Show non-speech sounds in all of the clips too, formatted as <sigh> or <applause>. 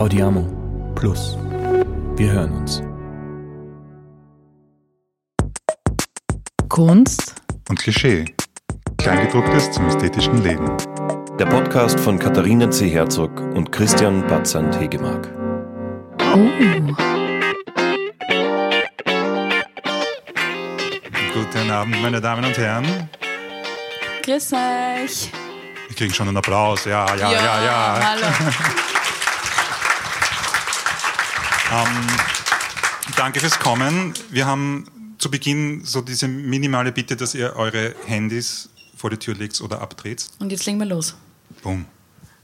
Audiamo Plus. Wir hören uns. Kunst und Klischee. Kleingedrucktes zum ästhetischen Leben. Der Podcast von Katharina C. Herzog und Christian Batzand Hegemark. Oh. Guten Abend, meine Damen und Herren. Grüß euch. Wir kriegen schon einen Applaus. Ja, ja, ja, ja. ja. Hallo. <laughs> ähm, danke fürs Kommen. Wir haben zu Beginn so diese minimale Bitte, dass ihr eure Handys vor die Tür legt oder abdreht. Und jetzt legen wir los. Boom.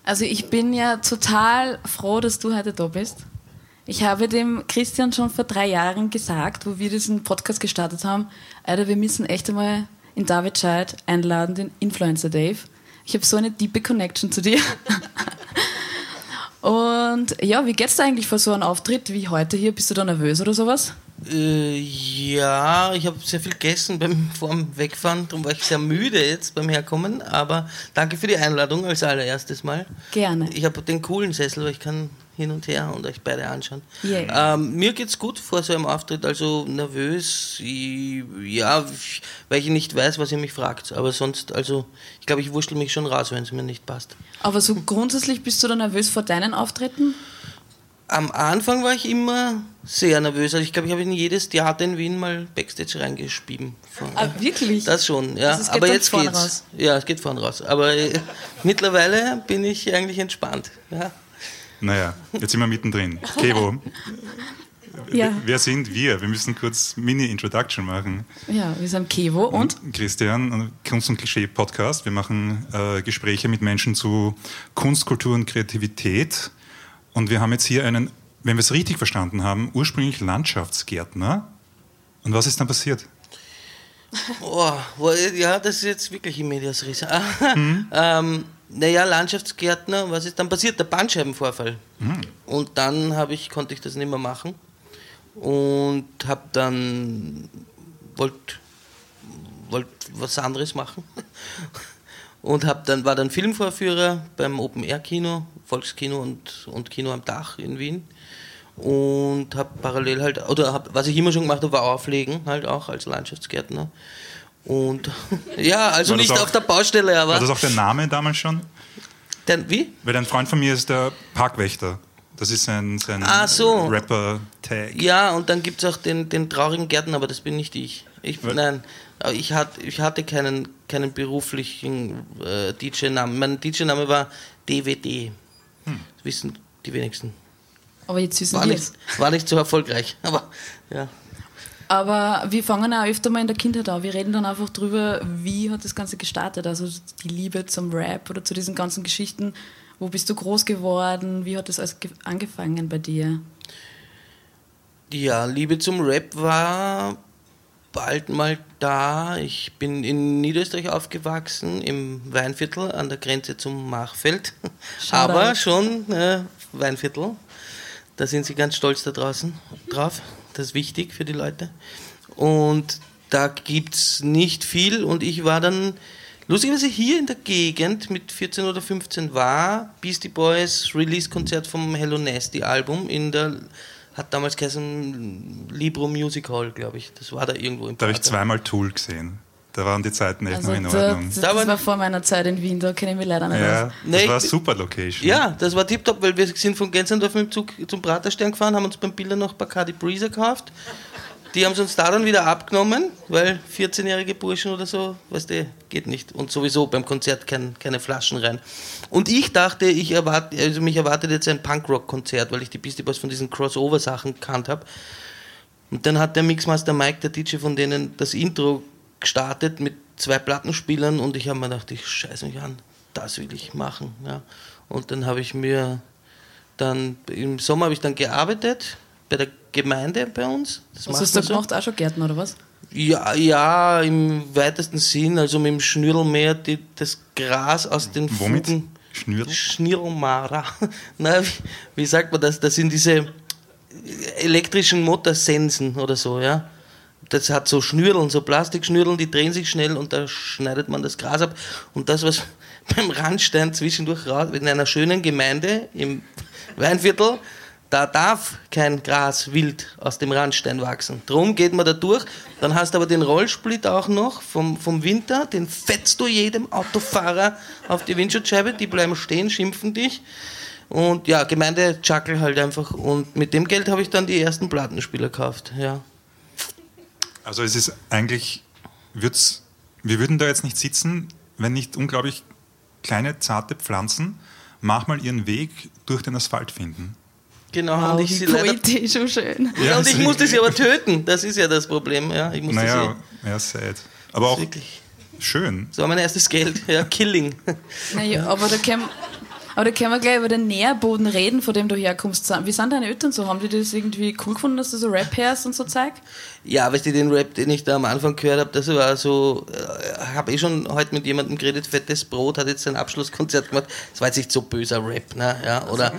Also ich bin ja total froh, dass du heute da bist. Ich habe dem Christian schon vor drei Jahren gesagt, wo wir diesen Podcast gestartet haben, Alter, wir müssen echt einmal in David Scheid einladen, den Influencer Dave. Ich habe so eine diepe Connection zu dir. <laughs> Und ja, wie geht's dir eigentlich vor so einem Auftritt wie heute hier? Bist du da nervös oder sowas? Äh, ja, ich habe sehr viel gegessen beim <laughs> vorm Wegfahren, darum war ich sehr müde jetzt beim Herkommen. Aber danke für die Einladung als allererstes Mal. Gerne. Ich habe den coolen Sessel, weil ich kann hin und her und euch beide anschauen. Yeah. Ähm, mir geht's gut vor so einem Auftritt, also nervös, ich, ja, weil ich nicht weiß, was ihr mich fragt. Aber sonst, also ich glaube, ich wurschtel mich schon raus, wenn es mir nicht passt. Aber so grundsätzlich bist du da nervös vor deinen Auftritten? Am Anfang war ich immer sehr nervös. Also ich glaube, ich habe in jedes Theater in Wien mal Backstage reingespieben. Ah, wirklich? Das schon, ja. Also Aber jetzt geht's. raus. Ja, es geht vorn raus. Aber äh, mittlerweile bin ich eigentlich entspannt. Ja. Naja, jetzt sind wir mittendrin. Kevo, Ja. wer sind wir? Wir müssen kurz Mini-Introduction machen. Ja, wir sind Kevo und Christian, ein Kunst- und Klischee-Podcast. Wir machen äh, Gespräche mit Menschen zu Kunst, Kultur und Kreativität. Und wir haben jetzt hier einen, wenn wir es richtig verstanden haben, ursprünglich Landschaftsgärtner. Und was ist dann passiert? Oh, ja, das ist jetzt wirklich im Medias Res. ähm, naja, Landschaftsgärtner, was ist dann passiert? Der Bandscheibenvorfall. Und dann habe ich, konnte ich das nicht mehr machen. Und habe dann, wollte wollt was anderes machen. <laughs> Und hab dann, war dann Filmvorführer beim Open-Air-Kino, Volkskino und, und Kino am Dach in Wien. Und habe parallel halt, oder hab, was ich immer schon gemacht habe, war Auflegen, halt auch als Landschaftsgärtner. Und <laughs> ja, also nicht auch- auf der Baustelle, War das aber. auch der Name damals schon? Dann, wie? Weil ein Freund von mir ist der Parkwächter. Das ist sein, sein Ah, so. Rapper-Tag. Ja, und dann gibt es auch den, den traurigen Gärtner, aber das bin nicht ich. ich Was? nein, aber ich, hat, ich hatte keinen, keinen beruflichen äh, DJ-Namen. Mein DJ-Name war DVD. Hm. Das wissen die wenigsten. aber jetzt wissen War wir nicht, es. war nicht so erfolgreich, <laughs> aber ja. Aber wir fangen auch öfter mal in der Kindheit an. Wir reden dann einfach drüber, wie hat das Ganze gestartet. Also die Liebe zum Rap oder zu diesen ganzen Geschichten. Wo bist du groß geworden? Wie hat das alles ge- angefangen bei dir? Ja, Liebe zum Rap war bald mal da. Ich bin in Niederösterreich aufgewachsen, im Weinviertel an der Grenze zum Machfeld. Shoutout. <laughs> Aber schon äh, Weinviertel. Da sind sie ganz stolz da draußen drauf. Das ist wichtig für die Leute. Und da gibt es nicht viel. Und ich war dann, lustigerweise hier in der Gegend mit 14 oder 15 war Beastie Boys Release-Konzert vom Hello Nasty Album in der, hat damals geheißen Libro Music Hall, glaube ich. Das war da irgendwo im Da habe ich zweimal Tool gesehen. Da waren die Zeiten echt Also noch in da, Ordnung. das, Da das war- vor meiner Zeit in Wien, da kenne ich mich leider nicht Ja, aus. das Nee, war eine super Location. Ja, das war tipptopp, weil wir sind von Gänserndorf mit dem Zug zum Praterstern gefahren, haben uns beim Bilder noch Bacardi Breezer gekauft. Die haben sie uns da dann wieder abgenommen, weil 14-jährige Burschen oder so, weißt du, geht nicht. Und sowieso beim Konzert kein, keine Flaschen rein. Und ich dachte, ich erwarte, also mich erwartet jetzt ein Punkrock-Konzert, weil ich die Beastie Boys von diesen Crossover-Sachen gekannt habe. Und dann hat der Mixmaster Mike, der DJ von denen, das Intro gestartet mit zwei Plattenspielern und ich habe mir gedacht, ich scheiße mich an, das will ich machen. Ja. Und dann habe ich mir dann, im Sommer habe ich dann gearbeitet bei der Gemeinde bei uns. Das Was macht hast du so. gemacht? Auch schon Gärtner oder was? Ja, ja, im weitesten Sinn, also mit dem Schnürlmäher die, das Gras aus den Womit? Fugen. Schnürl? Schnirlmara. <laughs> Na, wie, wie sagt man das? Das sind diese elektrischen Motorsensen oder so, ja. Das hat so Schnürdeln, so Plastikschnürdeln, die drehen sich schnell und da schneidet man das Gras ab. Und das, was <laughs> beim Randstein zwischendurch raus, in einer schönen Gemeinde im Weinviertel, da darf kein Gras wild aus dem Randstein wachsen. Drum geht man da durch. Dann hast du aber den Rollsplit auch noch vom, vom Winter, den fetzt du jedem Autofahrer auf die Windschutzscheibe, die bleiben stehen, schimpfen dich. Und ja, Gemeinde Chuckle halt einfach. Und mit dem Geld habe ich dann die ersten Plattenspieler gekauft. Ja. Also es ist eigentlich, wird's, wir würden da jetzt nicht sitzen, wenn nicht unglaublich kleine, zarte Pflanzen manchmal ihren Weg durch den Asphalt finden. Genau, Wow, und ich sie leider, poetisch und schön. ja, und ich sie- musste sie aber töten. Das ist ja das Problem. Ja, ich musste Naja, ja, sad. Aber auch sie wirklich. schön. So war mein erstes Geld. Ja, Killing. Naja, aber da können, aber da können wir gleich über den Nährboden reden, von dem du herkommst. Wie sind deine Eltern so? Haben die das irgendwie cool gefunden, dass du so Rap hörst und so Zeug? Ja, weißt du, den Rap, den ich da am Anfang gehört habe, das war so, äh, habe ich schon heute mit jemandem geredet, Fettes Brot hat jetzt sein Abschlusskonzert gemacht, das war jetzt nicht so böser Rap, ne, ja, oder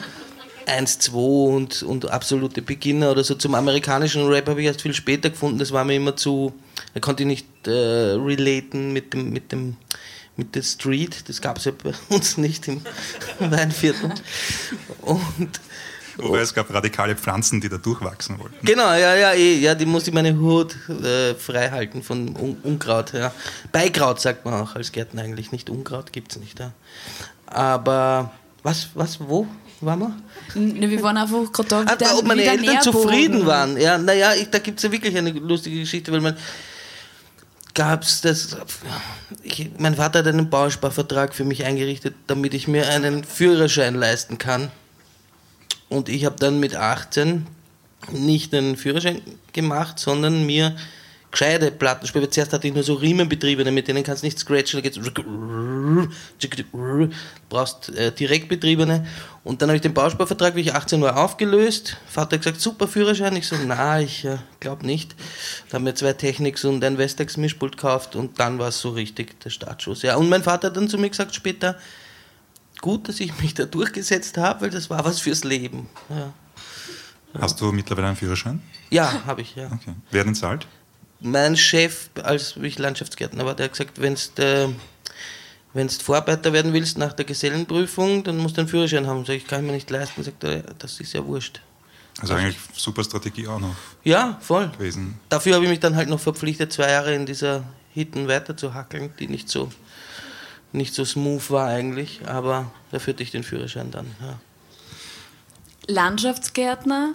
1, 2 und, und absolute Beginner oder so. Zum amerikanischen Rap habe ich erst viel später gefunden, das war mir immer zu, da konnte ich nicht äh, relaten mit dem, mit dem, mit der Street, das gab es ja bei <laughs> uns nicht im <laughs> Weinviertel. Und Wobei es gab radikale Pflanzen, die da durchwachsen wollten. Genau, ja, ja, eh, ja, die muss ich meine Hut äh, frei halten von Un Unkraut, ja. Beikraut sagt man auch als Gärtner eigentlich, nicht Unkraut gibt's nicht, ja. Aber was, was, wo waren wir? Ne, Wir waren einfach gerade da, Ah, der- ob meine Eltern zufrieden waren. Ja, naja, ich, da gibt es ja wirklich eine lustige Geschichte, weil man gab's das. Ich, mein Vater hat einen Bausparvertrag für mich eingerichtet, damit ich mir einen Führerschein leisten kann. Und ich habe dann mit 18 nicht einen Führerschein gemacht, sondern mir gescheite Plattenspieler. Zuerst hatte ich nur so Riemenbetriebene, mit denen kannst du nicht scratchen, da geht's du brauchst äh, Direktbetriebene. Und dann habe ich den Bausparvertrag, wie ich 18 war, aufgelöst. Vater hat gesagt, super Führerschein. Ich so, na, ich äh, glaube nicht. Da haben wir zwei Technics und ein Vestax Mischpult gekauft und dann war es so richtig der Startschuss. Ja, und mein Vater hat dann zu mir gesagt später, gut, dass ich mich da durchgesetzt habe, weil das war was fürs Leben. Ja, Hast du mittlerweile einen Führerschein? ja habe ich, ja. Okay. Wer den zahlt? Mein Chef, als ich Landschaftsgärtner war, der hat gesagt, wenn du wenn du Vorarbeiter werden willst nach der Gesellenprüfung, dann musst du einen Führerschein haben. Sag ich, kann ich mir nicht leisten. Sagt er, das ist ja wurscht. Also eigentlich super Strategie auch noch Ja, voll. gewesen. Dafür habe ich mich dann halt noch verpflichtet, zwei Jahre in dieser Hitten weiter zu hackeln, die nicht so, nicht so smooth war eigentlich, aber dafür hatte ich den Führerschein dann. Ja. Landschaftsgärtner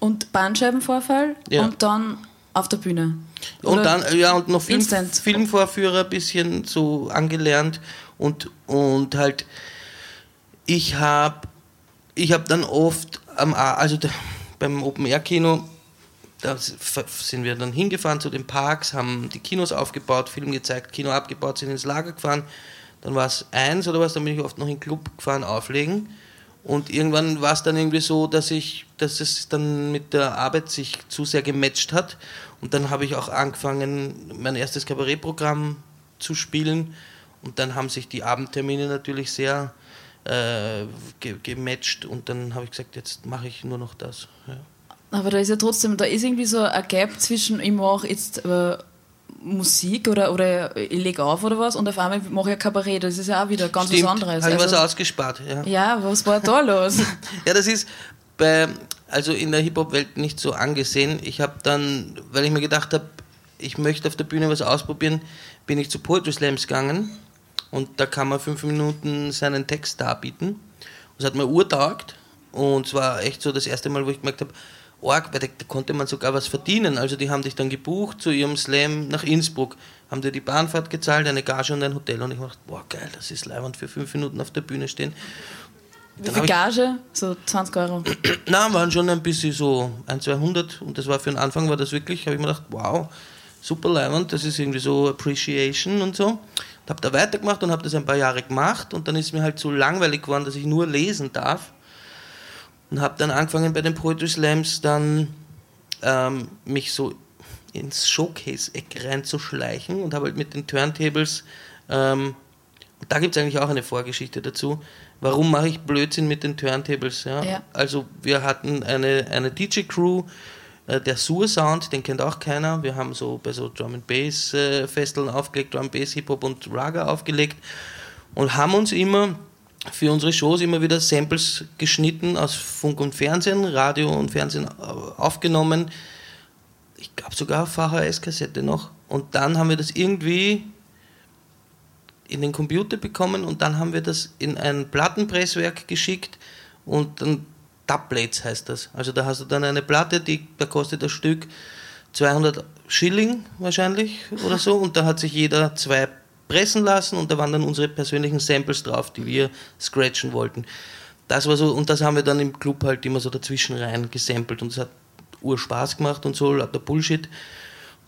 und Bandscheibenvorfall Ja. und dann auf der Bühne. Und Oder- dann, ja, und noch Film, Instant. Filmvorführer ein bisschen so angelernt und, und halt, ich habe ich hab dann oft am, also da, beim Open-Air-Kino, da sind wir dann hingefahren zu den Parks, haben die Kinos aufgebaut, Film gezeigt, Kino abgebaut, sind ins Lager gefahren. Dann war es eins oder was, dann bin ich oft noch in den Club gefahren, auflegen. Und irgendwann war es dann irgendwie so, dass ich, dass es dann mit der Arbeit sich zu sehr gematcht hat. Und dann habe ich auch angefangen, mein erstes Kabarettprogramm zu spielen. Und dann haben sich die Abendtermine natürlich sehr äh, ge gematcht. Und dann habe ich gesagt, jetzt mache ich nur noch das. Ja. Aber da ist ja trotzdem, da ist irgendwie so ein Gap zwischen, ich mache jetzt äh, Musik oder, oder ich lege auf oder was und auf einmal mache ich ein Kabarett. Das ist ja auch wieder ganz Stimmt, was anderes. Habe ich Also- was ausgespart. Ja. ja, was war da los? <laughs> Ja, das ist bei, also in der Hip-Hop-Welt nicht so angesehen. Ich habe dann, weil ich mir gedacht habe, ich möchte auf der Bühne was ausprobieren, bin ich zu Poetry Slams gegangen und da kann man fünf Minuten seinen Text darbieten. Das hat mir urtaugt und es war echt so das erste Mal, wo ich gemerkt habe, Org, weil da, da konnte man sogar was verdienen. Also die haben dich dann gebucht zu ihrem Slam nach Innsbruck, haben dir die Bahnfahrt gezahlt, eine Gage und ein Hotel und ich dachte, boah geil, das ist leibend für fünf Minuten auf der Bühne stehen. Wie viel Gage? So 20 Euro. <clears throat> na, waren schon ein bisschen so ein, 200 und das war für den Anfang, war das wirklich, habe ich mir gedacht, wow, super leibend, das ist irgendwie so Appreciation und so. Und habe da weitergemacht und habe das ein paar Jahre gemacht und dann ist mir halt so langweilig geworden, dass ich nur lesen darf und habe dann angefangen bei den Poetry Slams dann ähm, mich so ins Showcase-Eck reinzuschleichen und habe halt mit den Turntables ähm, und da gibt es eigentlich auch eine Vorgeschichte dazu. Warum mache ich Blödsinn mit den Turntables? Ja? Ja. Also wir hatten eine, eine DJ-Crew, äh, der Sur Sound, den kennt auch keiner. Wir haben so bei so Drum and Bass äh, Festeln aufgelegt, Drum Bass, Hip Hop und Raga aufgelegt. und haben uns immer für unsere Shows immer wieder Samples geschnitten aus Funk und Fernsehen, Radio und Fernsehen äh, aufgenommen. Ich glaube sogar VHS-Kassette noch. Und dann haben wir das irgendwie in den Computer bekommen und dann haben wir das in ein Plattenpresswerk geschickt und dann Dubplates heißt das. Also da hast du dann eine Platte, die da kostet das Stück 200 Schilling wahrscheinlich oder so und da hat sich jeder zwei pressen lassen und da waren dann unsere persönlichen Samples drauf, die wir scratchen wollten. Das war so und das haben wir dann im Club halt immer so dazwischen rein gesampelt und es hat Urspaß gemacht und so, lauter Bullshit.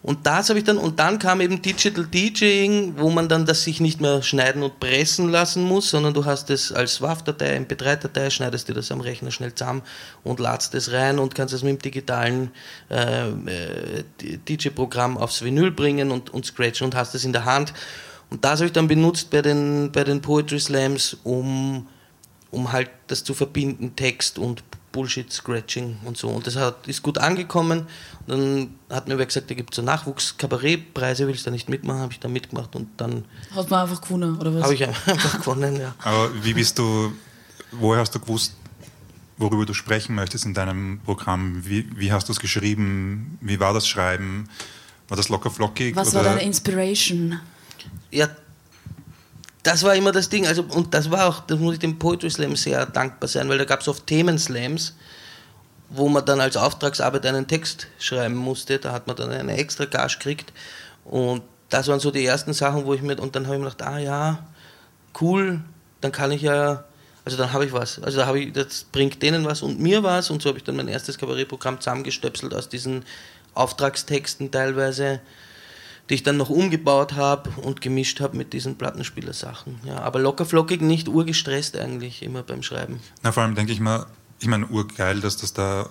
Und das habe ich dann, und dann kam eben Digital DJing, wo man dann das sich nicht mehr schneiden und pressen lassen muss, sondern du hast es als WAV-Datei, MP3-Datei, schneidest dir das am Rechner schnell zusammen und ladst es rein und kannst es mit dem digitalen äh, äh DJ-Programm aufs Vinyl bringen und, und scratchen und hast es in der Hand. Und das habe ich dann benutzt bei den, bei den Poetry Slams, um, um halt das zu verbinden, Text und Bullshit-Scratching und so. Und das hat, ist gut angekommen. Und dann hat mir wer gesagt, da gibt es so Nachwuchs-Kabarettpreise, willst du da nicht mitmachen? Habe ich da mitgemacht und dann. Hat man einfach gewonnen, oder was? Habe ich <laughs> einfach gewonnen, ja. Aber wie bist du, woher hast du gewusst, worüber du sprechen möchtest in deinem Programm? Wie, wie hast du es geschrieben? Wie war das Schreiben? War das locker flockig? Was oder? war deine Inspiration? Ja, das war immer das Ding. Also, und das war auch, das muss ich dem Poetry Slam sehr dankbar sein, weil da gab es oft Themenslams, wo man dann als Auftragsarbeit einen Text schreiben musste. Da hat man dann eine extra Gage gekriegt. Und das waren so die ersten Sachen, wo ich mir, und dann habe ich mir gedacht, ah ja, cool, dann kann ich ja, also dann habe ich was. Also da habe ich, das bringt denen was und mir was. Und so habe ich dann mein erstes Kabarettprogramm zusammengestöpselt aus diesen Auftragstexten teilweise die ich dann noch umgebaut habe und gemischt habe mit diesen Plattenspielersachen. Ja, aber lockerflockig, nicht urgestresst eigentlich immer beim Schreiben. Na, vor allem denke ich mal, ich meine, urgeil, dass das da,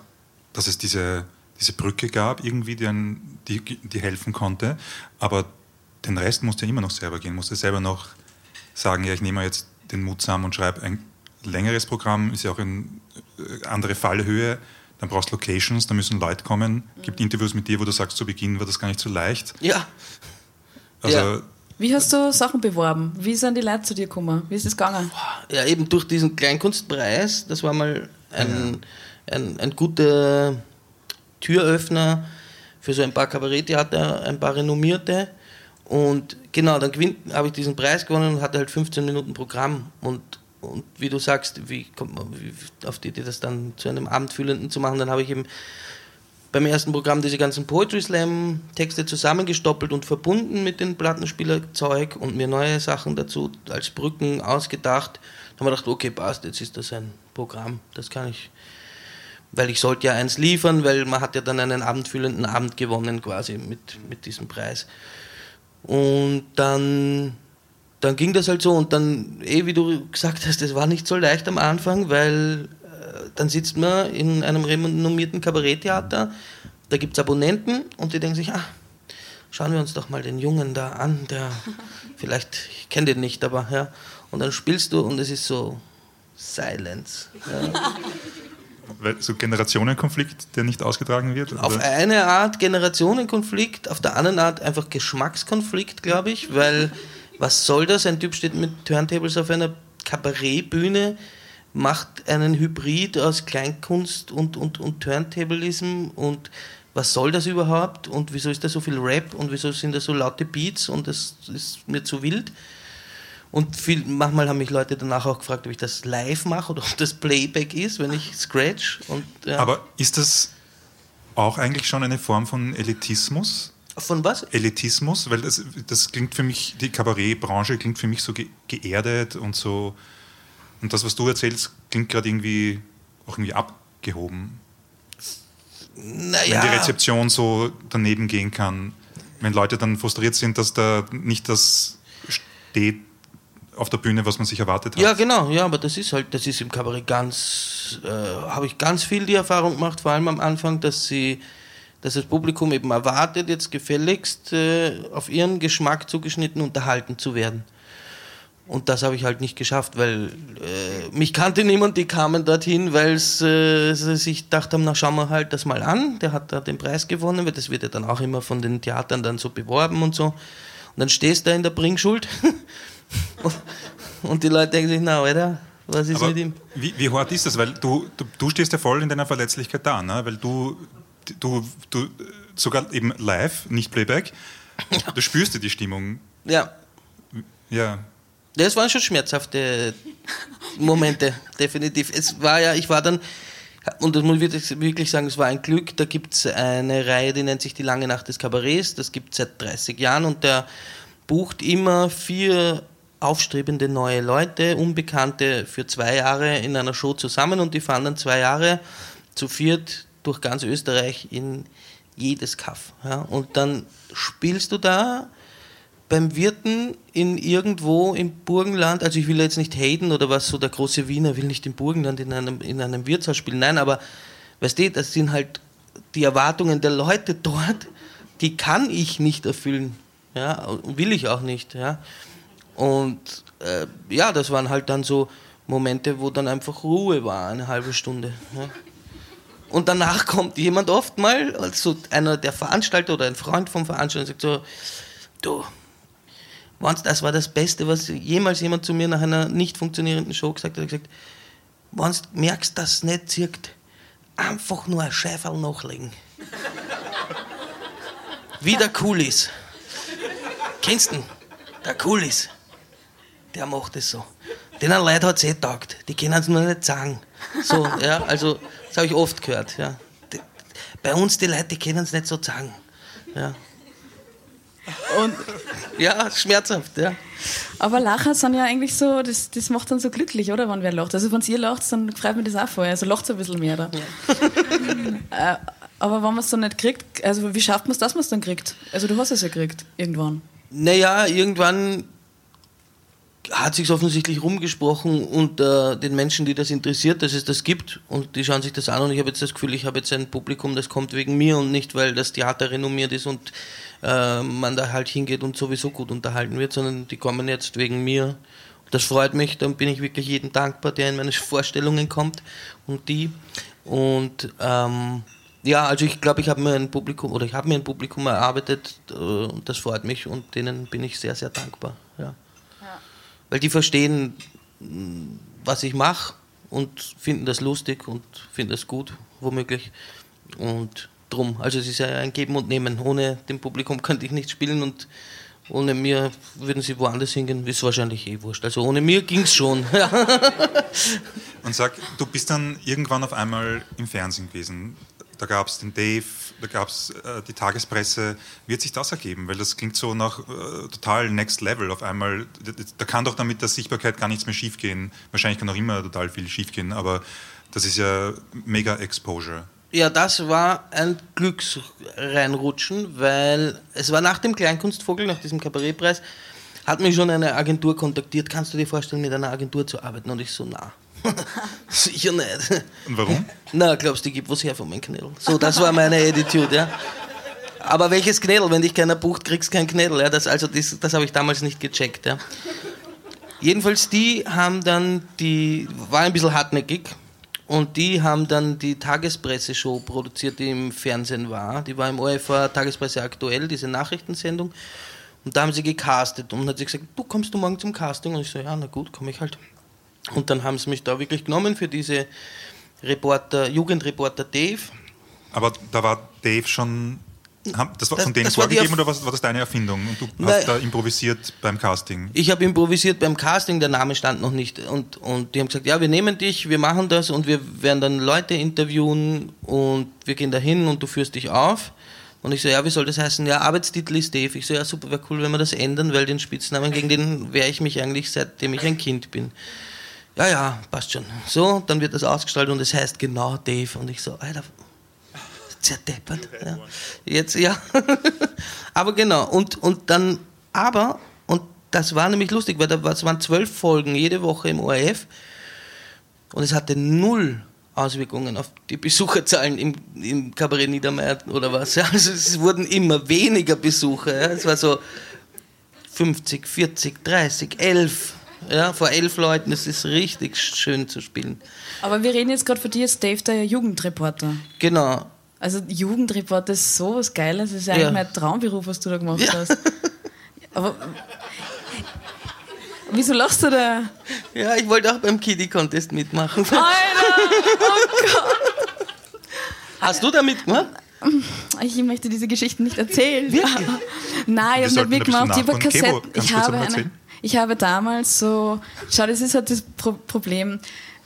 dass es diese, diese Brücke gab, irgendwie, die, die, die helfen konnte. Aber den Rest musste immer noch selber gehen, musste selber noch sagen, ja, ich nehme jetzt den Mut zusammen und schreibe ein längeres Programm, ist ja auch eine äh, andere Fallhöhe dann brauchst du Locations, da müssen Leute kommen. Gibt Interviews mit dir, wo du sagst, zu Beginn war das gar nicht so leicht. Ja. Also, ja. Wie hast du Sachen beworben? Wie sind die Leute zu dir gekommen? Wie ist es gegangen? Ja, eben durch diesen Kleinkunstpreis. Das war mal ein, ja. ein, ein guter Türöffner für so ein paar Kabaretttheater, ein paar renommierte. Und genau, dann habe ich diesen Preis gewonnen und hatte halt 15 Minuten Programm. Und und wie du sagst, wie kommt man auf die Idee, das dann zu einem abendfüllenden zu machen? Dann habe ich eben beim ersten Programm diese ganzen Poetry Slam Texte zusammengestoppelt und verbunden mit dem Plattenspielerzeug und mir neue Sachen dazu als Brücken ausgedacht. Dann habe ich gedacht, okay, passt, jetzt ist das ein Programm, das kann ich, weil ich sollte ja eins liefern, weil man hat ja dann einen abendfüllenden Abend gewonnen quasi mit, mit diesem Preis. Und dann dann ging das halt so und dann, eh wie du gesagt hast, das war nicht so leicht am Anfang, weil äh, dann sitzt man in einem renommierten Kabaretttheater, da gibt es Abonnenten und die denken sich, ah, schauen wir uns doch mal den Jungen da an, der <laughs> vielleicht, ich kenne den nicht, aber ja, und dann spielst du und es ist so Silence. Ja. <laughs> So Generationenkonflikt, der nicht ausgetragen wird? Oder? Auf eine Art Generationenkonflikt, auf der anderen Art einfach Geschmackskonflikt, glaube ich, weil was soll das? Ein Typ steht mit Turntables auf einer Kabarettbühne, macht einen Hybrid aus Kleinkunst und, und, und Turntablism und was soll das überhaupt und wieso ist da so viel Rap und wieso sind da so laute Beats und das ist mir zu wild. Und viel, manchmal haben mich Leute danach auch gefragt, ob ich das live mache oder <laughs> ob das Playback ist, wenn ich scratch. Und, ja. Aber ist das auch eigentlich schon eine Form von Elitismus? Von was? Elitismus, weil das, das klingt für mich, die Kabarettbranche klingt für mich so ge geerdet und so. Und das, was du erzählst, klingt gerade irgendwie auch irgendwie abgehoben. Naja. Wenn die Rezeption so daneben gehen kann, wenn Leute dann frustriert sind, dass da nicht das steht auf der Bühne, was man sich erwartet hat. Ja, genau, ja, aber das ist halt, das ist im Kabarett ganz, äh, habe ich ganz viel die Erfahrung gemacht, vor allem am Anfang, dass sie dass das Publikum eben erwartet, jetzt gefälligst äh, auf ihren Geschmack zugeschnitten unterhalten zu werden. Und das habe ich halt nicht geschafft, weil äh, mich kannte niemand, die kamen dorthin, weil äh, sie sich gedacht haben, na schauen wir halt das mal an, der hat da den Preis gewonnen, weil das wird ja dann auch immer von den Theatern dann so beworben und so. Und dann stehst du da in der Bringschuld <laughs> und, Und die Leute denken sich, na, Alter, was ist Aber mit ihm? wie, wie hart ist das? Weil du, du, du stehst ja voll in deiner Verletzlichkeit da, ne? weil du, du, du sogar eben live, nicht Playback, du spürst ja die Stimmung. Ja, Ja. Das waren schon schmerzhafte Momente, <laughs> definitiv. Es war ja, ich war dann, und das muss ich wirklich sagen, es war ein Glück, da gibt es eine Reihe, die nennt sich Die lange Nacht des Kabarets, das gibt es seit 30 Jahren und der bucht immer vier aufstrebende neue Leute, Unbekannte für zwei Jahre in einer Show zusammen und die fahren dann zwei Jahre zu viert durch ganz Österreich in jedes Kaff. Ja? Und dann spielst du da beim Wirten in irgendwo im Burgenland, also ich will jetzt nicht haten oder was, so der große Wiener will nicht im Burgenland in einem, in einem Wirtshaus spielen, nein, aber weißt du, das sind halt die Erwartungen der Leute dort, die kann ich nicht erfüllen, ja, will ich auch nicht, ja. Und äh, ja, das waren halt dann so Momente, wo dann einfach Ruhe war, eine halbe Stunde. Ja. Und danach kommt jemand oft mal, also einer der Veranstalter oder ein Freund vom Veranstalter, und sagt so, du, das war das Beste, was jemals jemand zu mir nach einer nicht funktionierenden Show gesagt hat. Er hat gesagt, wenn du merkst, dass es nicht zirkt, einfach nur ein Schäferl nachlegen. Wie der cool ist. Kennst du ihn? Der cool ist. Der macht es so. Den Leute hat es eh taugt. Die können es nur nicht sagen. So, ja, also, das habe ich oft gehört. Ja. Die, bei uns, die Leute, die können es nicht so sagen. Ja. Und, Ja, schmerzhaft, ja. aber Lacher sind ja eigentlich so, das, das macht dann so glücklich, oder, wenn wer lacht. Also wenn ihr lacht, dann freut mich das auch voll. Also lacht ein bisschen mehr da. <laughs> äh, aber wenn man es dann nicht kriegt, also wie schafft man es, dass man es dann kriegt? Also du hast es ja gekriegt, irgendwann. Naja, irgendwann hat sich offensichtlich rumgesprochen unter den Menschen, die das interessiert, dass es das gibt und die schauen sich das an und ich habe jetzt das Gefühl, ich habe jetzt ein Publikum, das kommt wegen mir und nicht, weil das Theater renommiert ist und äh, man da halt hingeht und sowieso gut unterhalten wird, sondern die kommen jetzt wegen mir. Das freut mich, dann bin ich wirklich jedem dankbar, der in meine Vorstellungen kommt und die. Und ähm, ja, also ich glaube, ich habe mir ein Publikum oder ich habe mir ein Publikum erarbeitet äh, und das freut mich und denen bin ich sehr, sehr dankbar. Ja. Weil die verstehen, was ich mache und finden das lustig und finden das gut, womöglich. Und drum, also es ist ja ein Geben und Nehmen. Ohne dem Publikum könnte ich nicht spielen und ohne mir würden sie woanders hingehen, ist wahrscheinlich eh wurscht. Also ohne mir ging es schon. <laughs> Und sag, du bist dann irgendwann auf einmal im Fernsehen gewesen. Da gab es den Dave, da gab es äh, die Tagespresse. Hat sich das ergeben? Weil das klingt so nach äh, total Next Level auf einmal. Da, da kann doch damit der Sichtbarkeit gar nichts mehr schiefgehen. Wahrscheinlich kann auch immer total viel schiefgehen, aber das ist ja mega Exposure. Ja, das war ein Glücksreinrutschen, weil es war nach dem Kleinkunstvogel, nach diesem Kabarettpreis, hat mich schon eine Agentur kontaktiert. Kannst du dir vorstellen, mit einer Agentur zu arbeiten? Und ich so, na, <laughs> sicher nicht. Und warum? <laughs> Na, glaubst du, die gibt was her von meinem Knädel? So, das war meine Attitude, ja. Aber welches Knädel? Wenn dich keiner bucht, kriegst du kein Knädel. Ja? Das, also das, das habe ich damals nicht gecheckt. Ja? Jedenfalls, die haben dann die, war ein bisschen hartnäckig, und die haben dann die Tagespresse-Show produziert, die im Fernsehen war. Die war im ORF Tagespresse aktuell, diese Nachrichtensendung. Und da haben sie gecastet und hat sie gesagt, du kommst du morgen zum Casting? Und ich so, ja, na gut, komme ich halt. Und dann haben sie mich da wirklich genommen für diese Reporter, Jugendreporter Dave. Aber da war Dave schon. Das war von denen das vorgegeben oder was, war das deine Erfindung? Und du Nein. hast da improvisiert beim Casting. Ich habe improvisiert beim Casting, der Name stand noch nicht. Und, und die haben gesagt, ja, wir nehmen dich, wir machen das und wir werden dann Leute interviewen und wir gehen da hin und du führst dich auf. Und ich so, ja, wie soll das heißen? Ja, Arbeitstitel ist Dave. Ich so, ja, super, wäre cool, wenn wir das ändern, weil den Spitznamen, gegen den wehre ich mich eigentlich seitdem ich ein Kind bin. Ja, ja, passt schon. So, dann wird das ausgestrahlt und es heißt genau Dave. Und ich so, Alter, zerdeppert. Ja. Jetzt, ja. <laughs> aber genau, und, und dann, aber, und das war nämlich lustig, weil es waren zwölf Folgen jede Woche im ORF und es hatte null Auswirkungen auf die Besucherzahlen im, im Kabarett Niedermeyer oder was. Also es wurden immer weniger Besucher. Ja. Es war so 50, 40, 30, 11. Ja, vor elf Leuten, das ist richtig schön zu spielen. Aber wir reden jetzt gerade von dir, ist Dave der Jugendreporter. Genau. Also Jugendreporter ist so was Geiles, das ist eigentlich Ja. mein Traumberuf, was du da gemacht Ja. hast. Aber Wieso lachst du da? Ja, ich wollte auch beim Kiddie Contest mitmachen. Alter! Oh Gott! Hast du da mitgemacht? Ich möchte diese Geschichten nicht erzählen. Wirklich? Nein, ich habe nicht mitgemacht. Ich habe Kassetten. Ich habe, eine, erzählen? Ich habe damals so. Schau, das ist halt das Pro Problem.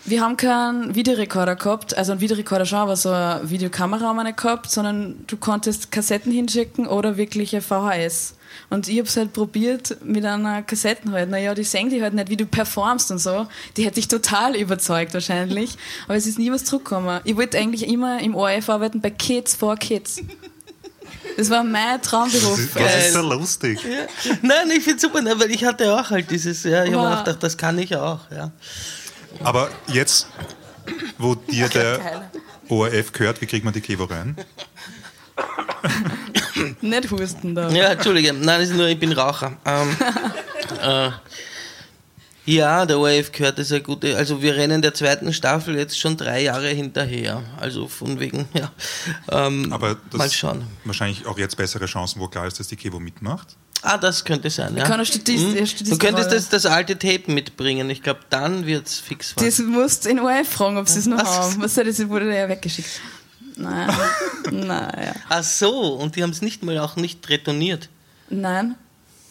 Wir haben keinen Videorekorder gehabt, also einen Videorekorder schon, aber so eine Videokamera haben wir nicht gehabt, sondern du konntest Kassetten hinschicken oder wirkliche VHS. Und ich habe es halt probiert mit einer Kassetten halt. Naja, die sehen die halt nicht, wie du performst und so. Die hätte ich total überzeugt wahrscheinlich. Aber es ist nie was zurückgekommen. Ich wollte eigentlich immer im ORF arbeiten bei Kids for Kids. Das war mein Traumberuf. Das ist so lustig. Ja. Nein, ich finde super, weil ich hatte auch halt dieses, ja, ich habe Wow. mir gedacht, das kann ich auch, ja. Aber jetzt, wo dir der geil. ORF gehört, wie kriegt man die Kevo rein? Nicht husten da. Ja, Entschuldige, nein, das ist nur, ich bin Raucher. Ähm, <laughs> äh, ja, der ORF gehört, das ist eine gute, also wir rennen der zweiten Staffel jetzt schon drei Jahre hinterher, also von wegen, ja. Ähm, Aber das mal schauen. wahrscheinlich auch jetzt bessere Chancen, wo klar ist, dass die Kevo mitmacht. Ah, das könnte sein, ja. kann ein Statist- Hm? Statist- Du könntest das, das alte Tape mitbringen, ich glaube, dann wird's fix werden. Das musst du in ORF fragen, ob sie es noch Ach haben. Was soll das? Wurde ja weggeschickt. Nein. <laughs> Nein, ja. Ach so, und die haben es nicht mal auch nicht retourniert. Nein.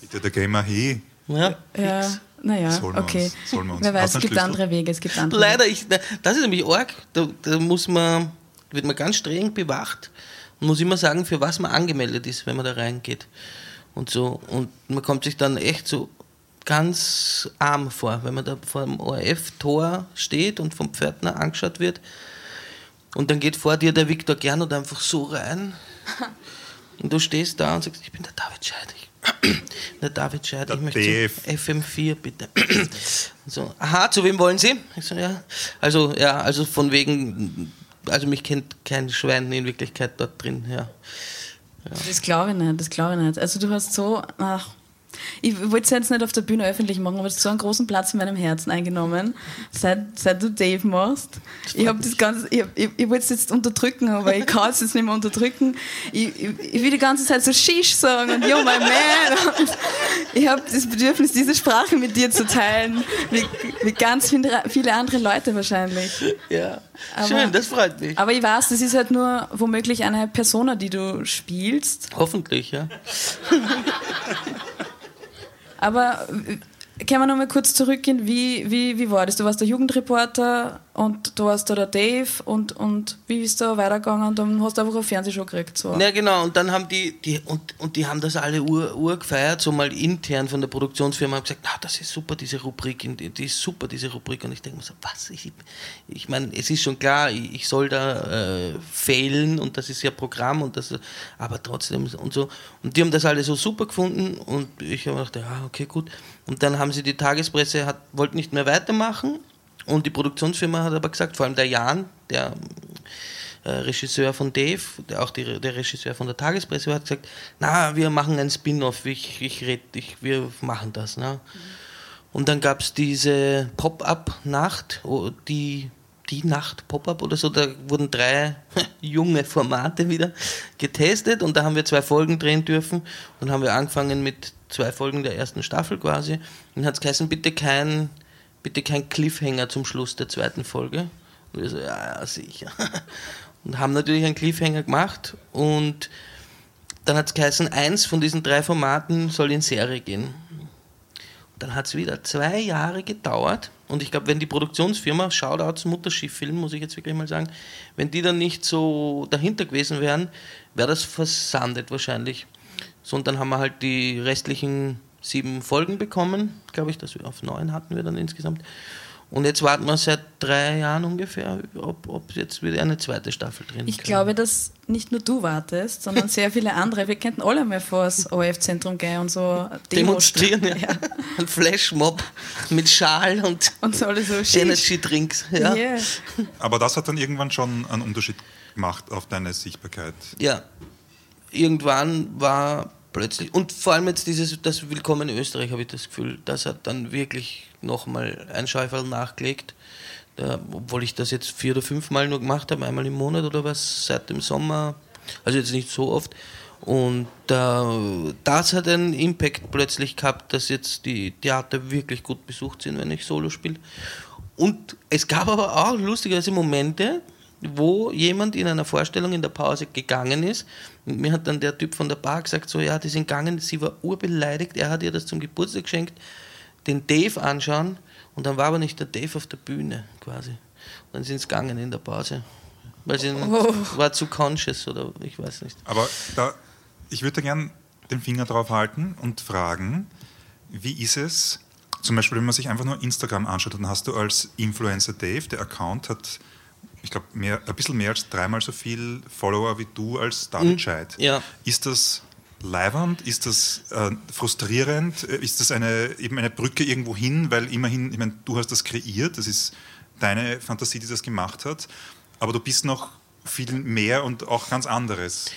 Bitte der Gamer, hey. Ja, Ja. fix. Naja, Sollen wir okay. uns- sollen wir uns- Wer weiß, es gibt Schlüssel? andere Wege. Es gibt andere Leider, ich, das ist nämlich arg. Da, da muss man, wird man ganz streng bewacht und muss immer sagen, für was man angemeldet ist, wenn man da reingeht. Und so. Und man kommt sich dann echt so ganz arm vor, wenn man da vor dem ORF-Tor steht und vom Pförtner angeschaut wird. Und dann geht vor dir der Viktor Gernot einfach so rein. <laughs> Und du stehst da und sagst, ich bin der David Scheid. Ich, der David Scheid, Der ich möchte zu FM4 bitte. so, aha, zu wem wollen Sie? Ich so, ja. Also, ja, also von wegen, also mich kennt kein Schwein in Wirklichkeit dort drin, ja. Das glaube ich nicht, das glaube ich nicht. Also du hast so, ach, ich wollte es jetzt nicht auf der Bühne öffentlich machen, aber du hast so einen großen Platz in meinem Herzen eingenommen, seit, seit du Dave machst. Ich habe das Ganze, ich, ich, ich wollte es jetzt unterdrücken, aber ich kann es jetzt nicht mehr unterdrücken. Ich, ich, ich will die ganze Zeit so Shish sagen und Yo, my man. Und ich habe das Bedürfnis, diese Sprache mit dir zu teilen, wie, wie ganz viele viele andere Leute wahrscheinlich. Ja, Aber- schön, das freut mich. Aber ich weiß, das ist halt nur womöglich eine Persona, die du spielst. Hoffentlich, ja. <laughs> Aber äh, können wir noch mal kurz zurückgehen, wie, wie, wie war das? Du warst der Jugendreporter und du warst da der Dave und, und wie ist da weitergegangen? Und dann hast du einfach eine Fernsehshow gekriegt. So. Ja, genau. Und dann haben die, die und, und die haben das alle ur, ur gefeiert, so mal intern von der Produktionsfirma, haben gesagt, das ist super, diese Rubrik, die ist super, diese Rubrik. Und ich denke mir so, was? Ich, ich meine, es ist schon klar, ich, ich soll da äh, fehlen und das ist ja Programm und das, aber trotzdem und so. Und die haben das alle so super gefunden und ich habe gedacht, ja, okay, gut. Und dann haben sie die Tagespresse, hat, wollte nicht mehr weitermachen. Und die Produktionsfirma hat aber gesagt, vor allem der Jan, der äh, Regisseur von Dave, der auch die, der Regisseur von der Tagespresse hat gesagt, na, wir machen ein Spin-off, ich, ich red, ich, wir machen das. Ne? Und dann gab es diese Pop-Up-Nacht, die, die Nacht Pop-Up oder so, da wurden drei <laughs> junge Formate wieder getestet und da haben wir zwei Folgen drehen dürfen. Und dann haben wir angefangen mit zwei Folgen der ersten Staffel quasi. Und dann hat es geheißen, bitte kein, bitte kein Cliffhanger zum Schluss der zweiten Folge. Und wir so, ja, ja, sicher. <laughs> Und haben natürlich einen Cliffhanger gemacht und dann hat es geheißen, eins von diesen drei Formaten soll in Serie gehen. Und dann hat es wieder zwei Jahre gedauert. Und ich glaube, wenn die Produktionsfirma, Shoutouts Mutterschiff Film, muss ich jetzt wirklich mal sagen, wenn die dann nicht so dahinter gewesen wären, wäre das versandet wahrscheinlich. So, und dann haben wir halt die restlichen sieben Folgen bekommen, glaube ich, dass wir auf neun hatten wir dann insgesamt. Und jetzt warten wir seit drei Jahren ungefähr, ob, ob jetzt wieder eine zweite Staffel drin Ich kommt. glaube, dass nicht nur du wartest, sondern <laughs> sehr viele andere. Wir könnten alle mal vor das ORF-Zentrum gehen und so Demo demonstrieren, ja. <laughs> ja. Ein Flashmob mit Schal und Und so so Energy Drinks. Ja. Yeah. Aber das hat dann irgendwann schon einen Unterschied gemacht auf deine Sichtbarkeit. ja. Irgendwann war plötzlich, und vor allem jetzt dieses, das Willkommen in Österreich, habe ich das Gefühl, das hat dann wirklich nochmal ein Schäuferl nachgelegt. Da, obwohl ich das jetzt vier oder fünf Mal nur gemacht habe, einmal im Monat oder was, seit dem Sommer. Also jetzt nicht so oft. Und äh, das hat einen Impact plötzlich gehabt, dass jetzt die Theater wirklich gut besucht sind, wenn ich Solo spiele. Und es gab aber auch lustigerweise Momente, wo jemand in einer Vorstellung in der Pause gegangen ist. Und mir hat dann der Typ von der Bar gesagt, so ja, die sind gegangen, sie war urbeleidigt, er hat ihr das zum Geburtstag geschenkt, den Dave anschauen und dann war aber nicht der Dave auf der Bühne quasi. Und dann sind sie gegangen in der Pause. Weil sie oh. war zu conscious oder ich weiß nicht. Aber da, ich würde da gern den Finger drauf halten und fragen, wie ist es, zum Beispiel, wenn man sich einfach nur Instagram anschaut, dann hast du als Influencer Dave, der Account hat ich glaube, ein bisschen mehr als dreimal so viel Follower wie du als David mhm. Scheid. Ja. Ist das leibernd? Ist das äh, frustrierend? Ist das eine, eben eine Brücke irgendwo hin? Weil immerhin, ich meine, du hast das kreiert, das ist deine Fantasie, die das gemacht hat, aber du bist noch viel mehr und auch ganz anderes.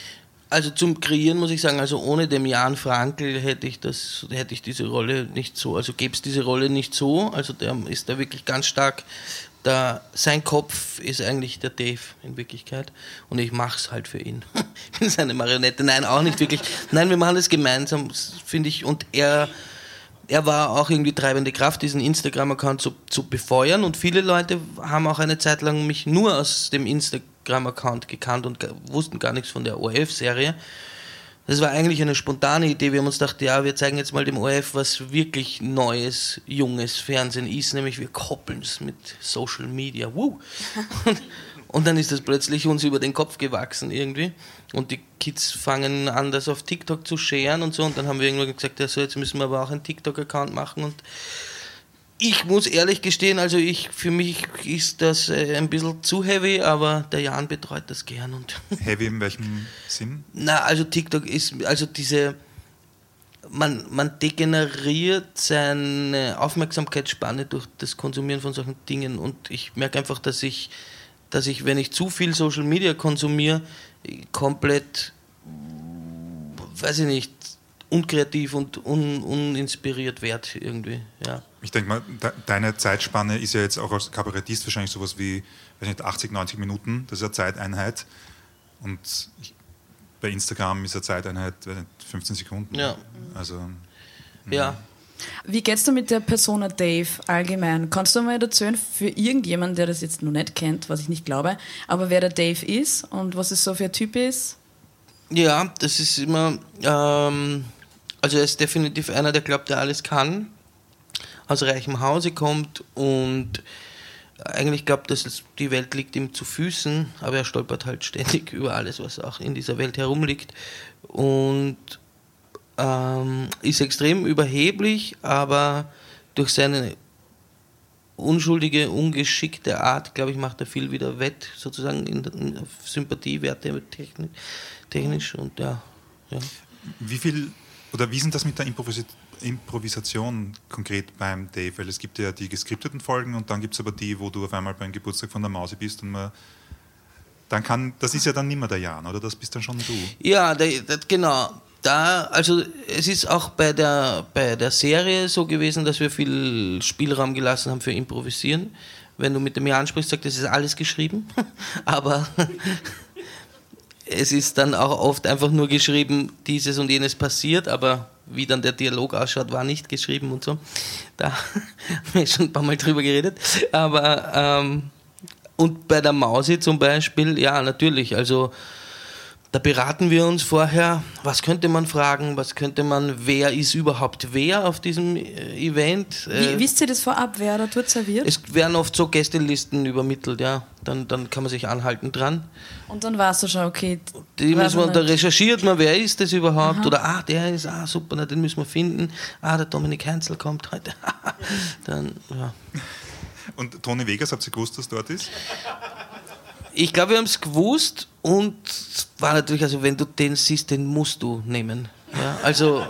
Also zum Kreieren muss ich sagen, also ohne dem Jan Frankl hätte ich das, hätte ich diese Rolle nicht so, also gäbe es diese Rolle nicht so. Also der ist da wirklich ganz stark da, sein Kopf ist eigentlich der Dave in Wirklichkeit und ich mache es halt für ihn. <laughs> ich bin seine Marionette. Nein, auch nicht wirklich. Nein, wir machen das gemeinsam, finde ich. Und er, er war auch irgendwie treibende Kraft, diesen Instagram-Account zu, zu befeuern. Und viele Leute haben auch eine Zeit lang mich nur aus dem Instagram-Account gekannt und wussten gar nichts von der ORF-Serie. Das war eigentlich eine spontane Idee. Wir haben uns gedacht, ja, wir zeigen jetzt mal dem ORF, was wirklich neues, junges Fernsehen ist, nämlich wir koppeln es mit Social Media. Woo. Und, <laughs> und dann ist das plötzlich uns über den Kopf gewachsen irgendwie. Und die Kids fangen an, das auf TikTok zu scheren und so. Und dann haben wir irgendwann gesagt, ja, so, jetzt müssen wir aber auch einen TikTok-Account machen. Und ich muss ehrlich gestehen, also ich, für mich ist das äh, ein bisschen zu heavy, aber der Jan betreut das gern. Und <laughs> heavy in welchem Sinn? Na, also TikTok ist, also diese, man, man degeneriert seine Aufmerksamkeitsspanne durch das Konsumieren von solchen Dingen und ich merke einfach, dass ich, dass ich, wenn ich zu viel Social Media konsumiere, komplett, weiß ich nicht, unkreativ und un, uninspiriert wert irgendwie, ja. Ich denke mal, de deine Zeitspanne ist ja jetzt auch als Kabarettist wahrscheinlich sowas wie, weiß nicht, 80, 90 Minuten, das ist eine Zeiteinheit. Und ich, bei Instagram ist eine Zeiteinheit 15 Sekunden. Ja. Also. Ja. Wie geht's du mit der Persona Dave allgemein? Kannst du mal erzählen für irgendjemanden, der das jetzt noch nicht kennt, was ich nicht glaube, aber wer der Dave ist und was es so für ein Typ ist? Ja, das ist immer, ähm, also er ist definitiv einer, der glaubt, der alles kann, aus reichem Hause kommt und eigentlich glaubt, dass die Welt liegt ihm zu Füßen, aber er stolpert halt ständig <laughs> über alles, was auch in dieser Welt herumliegt und ähm, ist extrem überheblich, aber durch seine unschuldige, ungeschickte Art, glaube ich, macht er viel wieder wett, sozusagen in, in Sympathiewerte technisch, technisch und ja, ja. Wie viel oder wie sind das mit der Improvis Improvisation konkret beim Dave? Weil es gibt ja die geskripteten Folgen und dann gibt es aber die, wo du auf einmal beim Geburtstag von der Mausi bist und man dann kann, das ist ja dann nicht mehr der Jan, oder? Das bist dann schon du. Ja, der, der, genau. Da, also es ist auch bei der, bei der Serie so gewesen, dass wir viel Spielraum gelassen haben für Improvisieren. Wenn du mit dem Jan sprichst, sagt, das ist alles geschrieben. <laughs> Aber <laughs> es ist dann auch oft einfach nur geschrieben, dieses und jenes passiert, aber wie dann der Dialog ausschaut, war nicht geschrieben und so. Da <laughs> haben wir schon ein paar Mal drüber geredet. Aber ähm, und bei der Mausi zum Beispiel, ja, natürlich, also da beraten wir uns vorher, was könnte man fragen, was könnte man, wer ist überhaupt wer auf diesem äh, Event. Wie, äh, wisst ihr das vorab, wer da dort serviert? Es werden oft so Gästelisten übermittelt, ja. Dann, dann kann man sich anhalten dran. Und dann weißt du schon, okay. Die muss man, da recherchiert man, wer ist das überhaupt? Aha. Oder, ah, der ist, ah, super, na, den müssen wir finden. Ah, der Dominik Heinzel kommt heute. <laughs> dann, ja. Und Toni Vegas, habt ihr gewusst, dass dort ist? Ich glaube, wir haben es gewusst und war natürlich, also wenn du den siehst, den musst du nehmen. Ja, also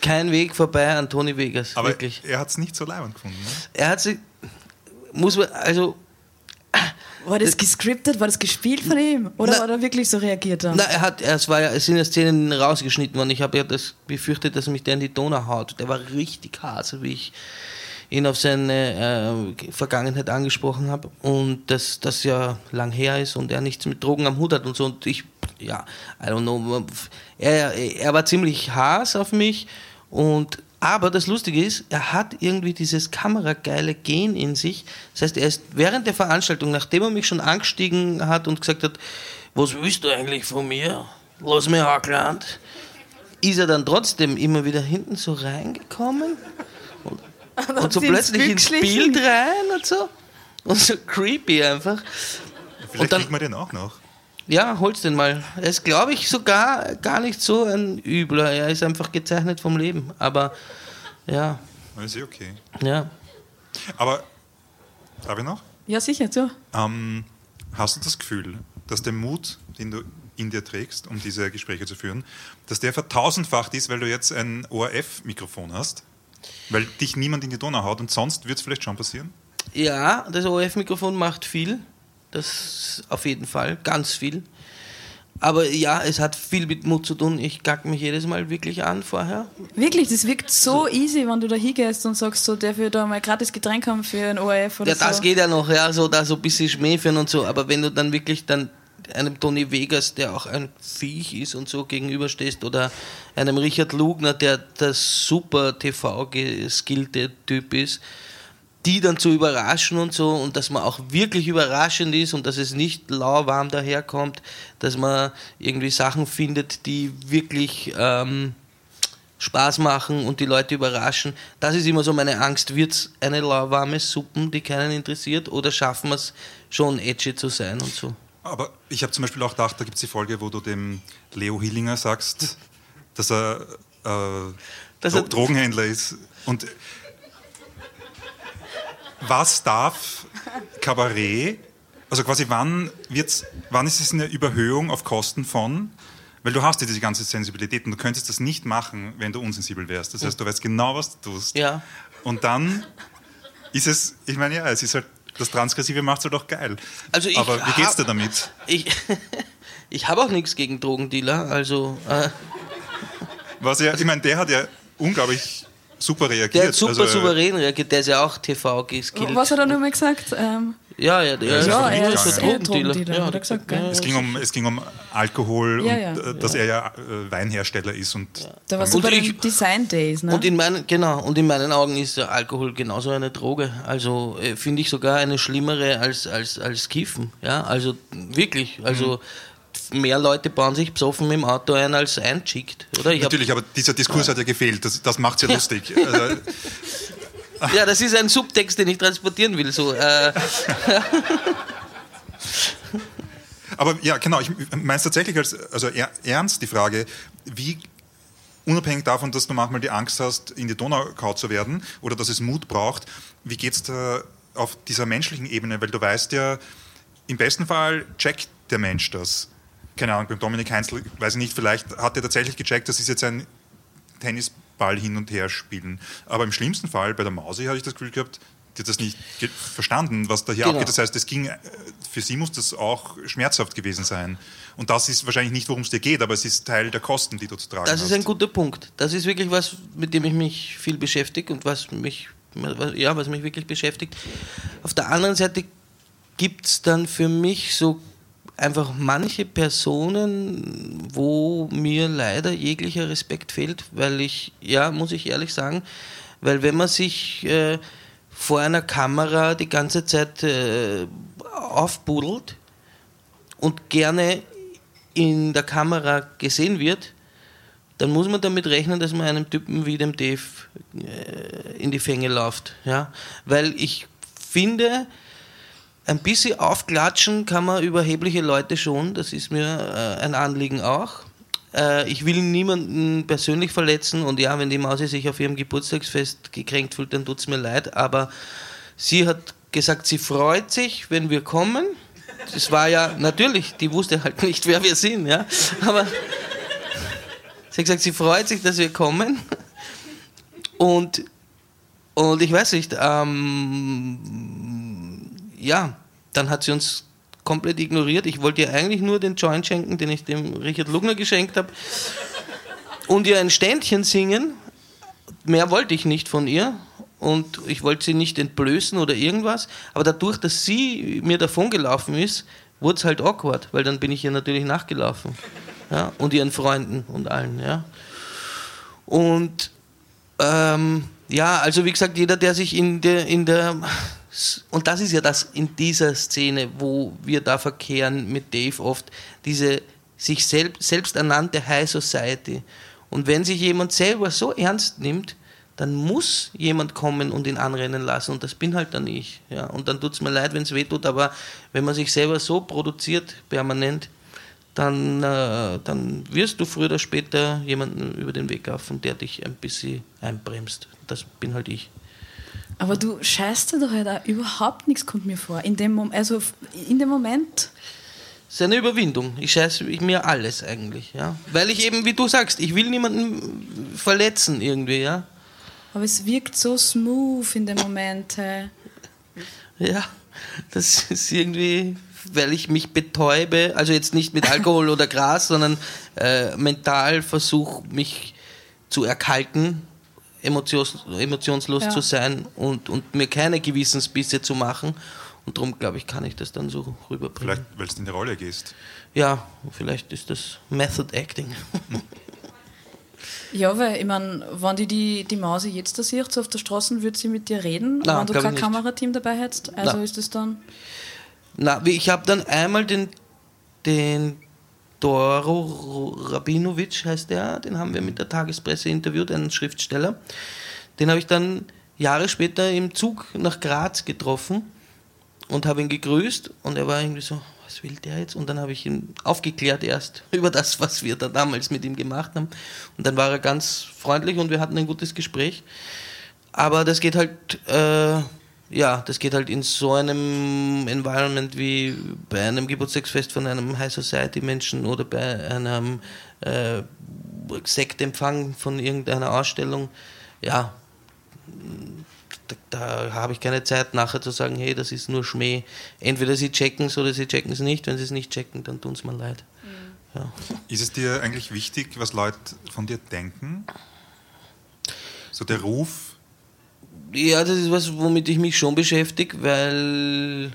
kein Weg vorbei an Tony Vegas. Aber wirklich. er hat es nicht so leibend gefunden. Ne? Er hat sich, muss man, also. War das gescriptet? War das gespielt von ihm? Oder na, hat er wirklich so reagiert? Dann? Na, er hat, es, war ja, es sind ja Szenen rausgeschnitten worden. Ich habe ja das befürchtet, dass mich der in die Donau haut. Der war richtig hart, so wie ich ihn auf seine äh, Vergangenheit angesprochen habe und dass das ja lang her ist und er nichts mit Drogen am Hut hat und so. Und ich ja, I don't know. Er, er war ziemlich Hass auf mich und aber das Lustige ist, er hat irgendwie dieses kamerageile Gen in sich. Das heißt, er ist während der Veranstaltung, nachdem er mich schon angestiegen hat und gesagt hat, was willst du eigentlich von mir? Lass mich Hackland. Ist er dann trotzdem immer wieder hinten so reingekommen und, und so plötzlich ins Bild rein und so. Und so creepy einfach. Vielleicht Und dann- kriegt man den auch noch. Ja, hol's den mal. Er ist, glaube ich, sogar gar nicht so ein Übler. Er ist einfach gezeichnet vom Leben. Aber ja, ist eh okay. ja. Aber, darf ich noch? Ja, sicher, du. Ähm, hast du das Gefühl, dass der Mut, den du in dir trägst, um diese Gespräche zu führen, dass der vertausendfacht ist, weil du jetzt ein ORF-Mikrofon hast? Weil dich niemand in die Donau haut und sonst wird es vielleicht schon passieren? Ja, das ORF-Mikrofon macht viel. Das auf jeden Fall, ganz viel. Aber ja, es hat viel mit Mut zu tun. Ich gack mich jedes Mal wirklich an vorher. Wirklich, das wirkt so easy, wenn du da hingehst und sagst, so, darf ich da mal gratis Getränk haben für ein ORF oder Ja, so. das geht ja noch, ja, so da so ein bisschen Schmäh führen und so. Aber wenn du dann wirklich dann einem Tony Vegas, der auch ein Viech ist und so gegenüberstehst, oder einem Richard Lugner, der der super TV-geskillte Typ ist, die dann zu überraschen und so und dass man auch wirklich überraschend ist und dass es nicht lauwarm daherkommt, dass man irgendwie Sachen findet, die wirklich ähm, Spaß machen und die Leute überraschen. Das ist immer so meine Angst. Wird es eine lauwarme Suppen, die keinen interessiert, oder schaffen wir es schon edgy zu sein und so? Aber ich habe zum Beispiel auch gedacht, da gibt es die Folge, wo du dem Leo Hillinger sagst, <laughs> dass er, äh, Dass er- Drogenhändler ist. Und was darf Kabarett, also quasi wann, wird's, wann ist es eine Überhöhung auf Kosten von, weil du hast ja diese ganze Sensibilität und du könntest das nicht machen, wenn du unsensibel wärst. Das heißt, du weißt genau, was du tust. Ja. Und dann ist es, ich meine, ja, es ist halt, das Transgressive macht es auch geil. Also ich Aber wie geht's hab- dir damit? Ich, <laughs> ich habe auch nichts gegen Drogendealer, also äh, Was ja, ich meine, der hat ja unglaublich super reagiert. der hat super Also, souverän reagiert, der ist ja auch TV geskillt. Was hat er nochmal gesagt? Ähm, Ja, ja, der ist Ja, er nur ist eh Drogendealer. Ja, hat er gesagt, gell? Es ging um, es ging um Alkohol Ja, und ja. äh, dass er ja äh, Weinhersteller ist und da warst Und du bei den Design Days, ne? Und in meinen, genau, und in meinen Augen ist der Alkohol genauso eine Droge. Also äh, finde ich sogar eine schlimmere als, als, als Kiffen. Ja, also wirklich. Also mehr Leute bauen sich besoffen im Auto ein als einschickt, oder? Ich natürlich, aber dieser Diskurs hat ja gefehlt. Das, das macht es ja lustig. <laughs> Also, ja, das ist ein Subtext, den ich transportieren will. So, äh, <laughs> aber ja, genau, ich meine es tatsächlich als also er, ernst die Frage, wie unabhängig davon, dass du manchmal die Angst hast, in die Donau kaut zu werden oder dass es Mut braucht, wie geht es da auf dieser menschlichen Ebene? Weil du weißt ja, im besten Fall checkt der Mensch das. Keine Ahnung, beim Dominik Heinzl, weiß ich nicht, vielleicht hat er tatsächlich gecheckt, das ist jetzt ein Tennisball hin und her spielen. Aber im schlimmsten Fall, bei der Mausi, habe ich das Gefühl gehabt, die hat das nicht verstanden, was da hier Genau. abgeht. Das heißt, es ging, äh, für sie muss das auch schmerzhaft gewesen sein. Und das ist wahrscheinlich nicht, worum es dir geht, aber es ist Teil der Kosten, die du zu tragen das hast. ist ein guter Punkt. Das ist wirklich was, mit dem ich mich viel beschäftige und was mich, ja, was mich wirklich beschäftigt. Auf der anderen Seite gibt es dann für mich so einfach manche Personen, wo mir leider jeglicher Respekt fehlt, weil ich, ja, muss ich ehrlich sagen, weil wenn man sich äh, vor einer Kamera die ganze Zeit äh, aufbuddelt und gerne in der Kamera gesehen wird, dann muss man damit rechnen, dass man einem Typen wie dem Dave äh, in die Fänge läuft. Ja? Weil ich finde, ein bisschen aufklatschen kann man überhebliche Leute schon, das ist mir äh, ein Anliegen auch. Äh, ich will niemanden persönlich verletzen und ja, wenn die Mausi sich auf ihrem Geburtstagsfest gekränkt fühlt, dann tut es mir leid, aber sie hat gesagt, sie freut sich, wenn wir kommen. Das war ja natürlich, die wusste halt nicht, wer wir sind, ja. Aber sie hat gesagt, sie freut sich, dass wir kommen. Und, und ich weiß nicht, ähm, ja, dann hat sie uns komplett ignoriert. Ich wollte ihr eigentlich nur den Joint schenken, den ich dem Richard Lugner geschenkt habe. Und ihr ein Ständchen singen. Mehr wollte ich nicht von ihr. Und ich wollte sie nicht entblößen oder irgendwas. Aber dadurch, dass sie mir davongelaufen ist, wurde es halt awkward, weil dann bin ich ihr natürlich nachgelaufen. Ja, und ihren Freunden und allen, ja. Und ähm, ja, also wie gesagt, jeder, der sich in der, in der und das ist ja das in dieser Szene, wo wir da verkehren mit Dave oft, diese sich selbst, selbst ernannte High Society. Und wenn sich jemand selber so ernst nimmt, dann muss jemand kommen und ihn anrennen lassen und das bin halt dann ich. Ja. Und dann tut es mir leid, wenn es weh tut, aber wenn man sich selber so produziert, permanent, dann, äh, dann wirst du früher oder später jemanden über den Weg laufen, der dich ein bisschen einbremst. Das bin halt ich. Aber du scheißt dir doch halt auch überhaupt nichts, kommt mir vor. In dem, Mom also in dem Moment. Das ist eine Überwindung. Ich scheiße mir alles eigentlich, ja. Weil ich eben, wie du sagst, ich will niemanden verletzen irgendwie, ja. Aber es wirkt so smooth in dem Moment. Ja, das ist irgendwie, weil ich mich betäube, also jetzt nicht mit Alkohol oder Gras, sondern äh, mental versuche, mich zu erkalten emotions, emotionslos ja. zu sein und, und mir keine Gewissensbisse zu machen. Und darum, glaube ich, kann ich das dann so rüberbringen. Vielleicht, weil du in die Rolle gehst. Ja, vielleicht ist das Method Acting. Ja, weil ich meine, wenn die, die die Mause jetzt da sieht, so auf der Straße, würde sie mit dir reden, Nein, wenn du kein Kamerateam dabei hättest. Also Nein. ist das dann. Na, ich habe dann einmal den, den Doro Rabinovic heißt der, den haben wir mit der Tagespresse interviewt, einen Schriftsteller. Den habe ich dann Jahre später im Zug nach Graz getroffen und habe ihn gegrüßt und er war irgendwie so, was will der jetzt? Und dann habe ich ihn aufgeklärt erst <laughs> über das, was wir da damals mit ihm gemacht haben. Und dann war er ganz freundlich und wir hatten ein gutes Gespräch. Aber das geht halt äh, ja, das geht halt in so einem Environment wie bei einem Geburtstagsfest von einem High Society Menschen oder bei einem äh, Sektempfang von irgendeiner Ausstellung. Ja, da, da habe ich keine Zeit nachher zu sagen, hey, das ist nur Schmäh. Entweder sie checken es oder sie checken es nicht. Wenn sie es nicht checken, dann tun es mir leid. Mhm. Ja. Ist es dir eigentlich wichtig, was Leute von dir denken? So der Ruf ja, das ist was, womit ich mich schon beschäftige, weil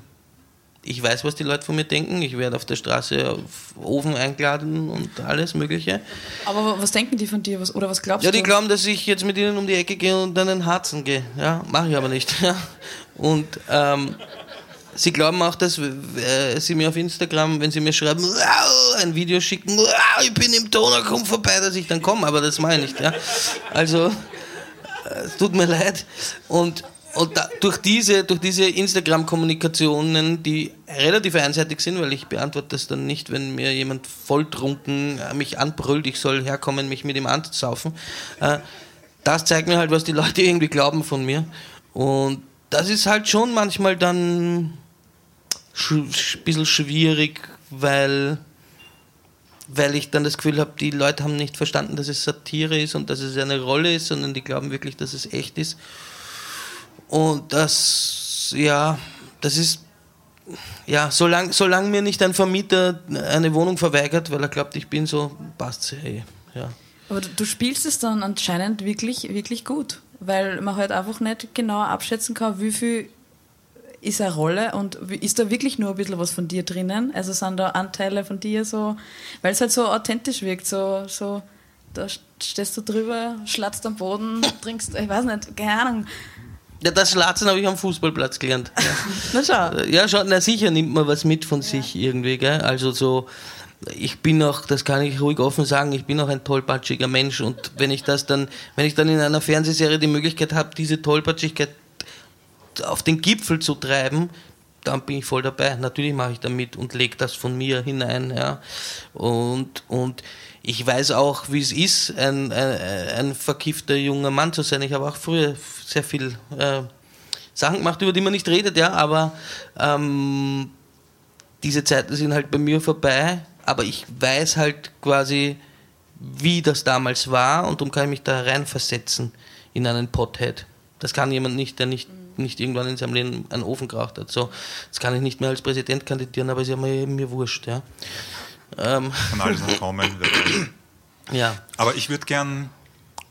ich weiß, was die Leute von mir denken. Ich werde auf der Straße auf Ofen eingeladen und alles Mögliche. Aber was denken die von dir? Was, oder was glaubst du? Ja, die glauben, dass ich jetzt mit ihnen um die Ecke gehe und dann einen Harzen gehe. Ja, mache ich aber nicht. <laughs> Und ähm, sie glauben auch, dass äh, sie mir auf Instagram, wenn sie mir schreiben, ein Video schicken, ich bin im Toner, komm vorbei, dass ich dann komme. Aber das mache ich nicht. Ja. Also es tut mir leid. Und, und da, durch diese, durch diese Instagram-Kommunikationen, die relativ einseitig sind, weil ich beantworte das dann nicht, wenn mir jemand volltrunken äh, mich anbrüllt, ich soll herkommen, mich mit ihm anzusaufen. Äh, das zeigt mir halt, was die Leute irgendwie glauben von mir. Und das ist halt schon manchmal dann ein bisschen schwierig, weil weil ich dann das Gefühl habe, die Leute haben nicht verstanden, dass es Satire ist und dass es eine Rolle ist, sondern die glauben wirklich, dass es echt ist. Und das, ja, das ist, ja, solange solang mir nicht ein Vermieter eine Wohnung verweigert, weil er glaubt, ich bin so, passt hey, ja. Aber du spielst es dann anscheinend wirklich, wirklich gut, weil man halt einfach nicht genau abschätzen kann, wie viel ist eine Rolle und ist da wirklich nur ein bisschen was von dir drinnen? Also sind da Anteile von dir so, weil es halt so authentisch wirkt, so, so da stehst du drüber, schlatzt am Boden, <laughs> trinkst, ich weiß nicht, keine Ahnung. Ja, das Schlatzen habe ich am Fußballplatz gelernt. Ja. <laughs> na schau. Ja, schau, na sicher nimmt man was mit von ja. sich irgendwie, gell? Also so, ich bin auch, das kann ich ruhig offen sagen, ich bin auch ein tollpatschiger Mensch und wenn ich das dann, wenn ich dann in einer Fernsehserie die Möglichkeit habe, diese Tollpatschigkeit auf den Gipfel zu treiben, dann bin ich voll dabei. Natürlich mache ich da mit und lege das von mir hinein. Ja. Und, und ich weiß auch, wie es ist, ein, ein, ein verkiffter junger Mann zu sein. Ich habe auch früher sehr viel äh, Sachen gemacht, über die man nicht redet, ja, aber ähm, diese Zeiten sind halt bei mir vorbei. Aber ich weiß halt quasi, wie das damals war und darum kann ich mich da reinversetzen in einen Pothead. Das kann jemand nicht, der nicht nicht irgendwann in seinem Leben einen Ofen geraucht hat. So, jetzt kann ich nicht mehr als Präsident kandidieren, aber ist ja mir, mir wurscht. Ja. Ähm. Kann alles noch kommen. ja. Aber ich würde gern,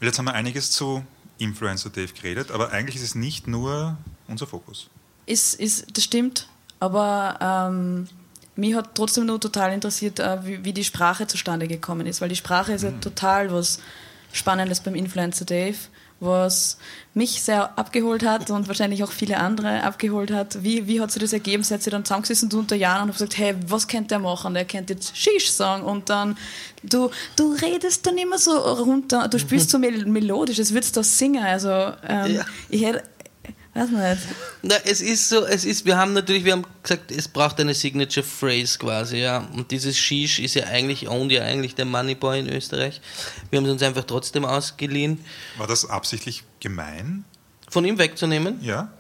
jetzt haben wir einiges zu Influencer Dave geredet, aber eigentlich ist es nicht nur unser Fokus. Ist, ist, das stimmt, aber ähm, mich hat trotzdem nur total interessiert, äh, wie, wie, die Sprache zustande gekommen ist, weil die Sprache ist ja mhm. total was Spannendes beim Influencer Dave was mich sehr abgeholt hat und wahrscheinlich auch viele andere abgeholt hat. Wie, wie hat sich das ergeben? Seid ihr dann zusammengesessen unter Jahren und habt gesagt, hey, was kennt der machen? Der kennt jetzt Shish sagen und dann, du, du redest dann immer so runter, du spielst so mel melodisch, als würdest du das singen. Also, ähm, ja. ich hätte Weiß man nicht. Na, es ist so, es ist, wir haben natürlich, wir haben gesagt, es braucht eine Signature Phrase quasi, ja. Und dieses Shish ist ja eigentlich, owned ja eigentlich der Moneyboy in Österreich. Wir haben es uns einfach trotzdem ausgeliehen. War das absichtlich gemein? Von ihm wegzunehmen? Ja.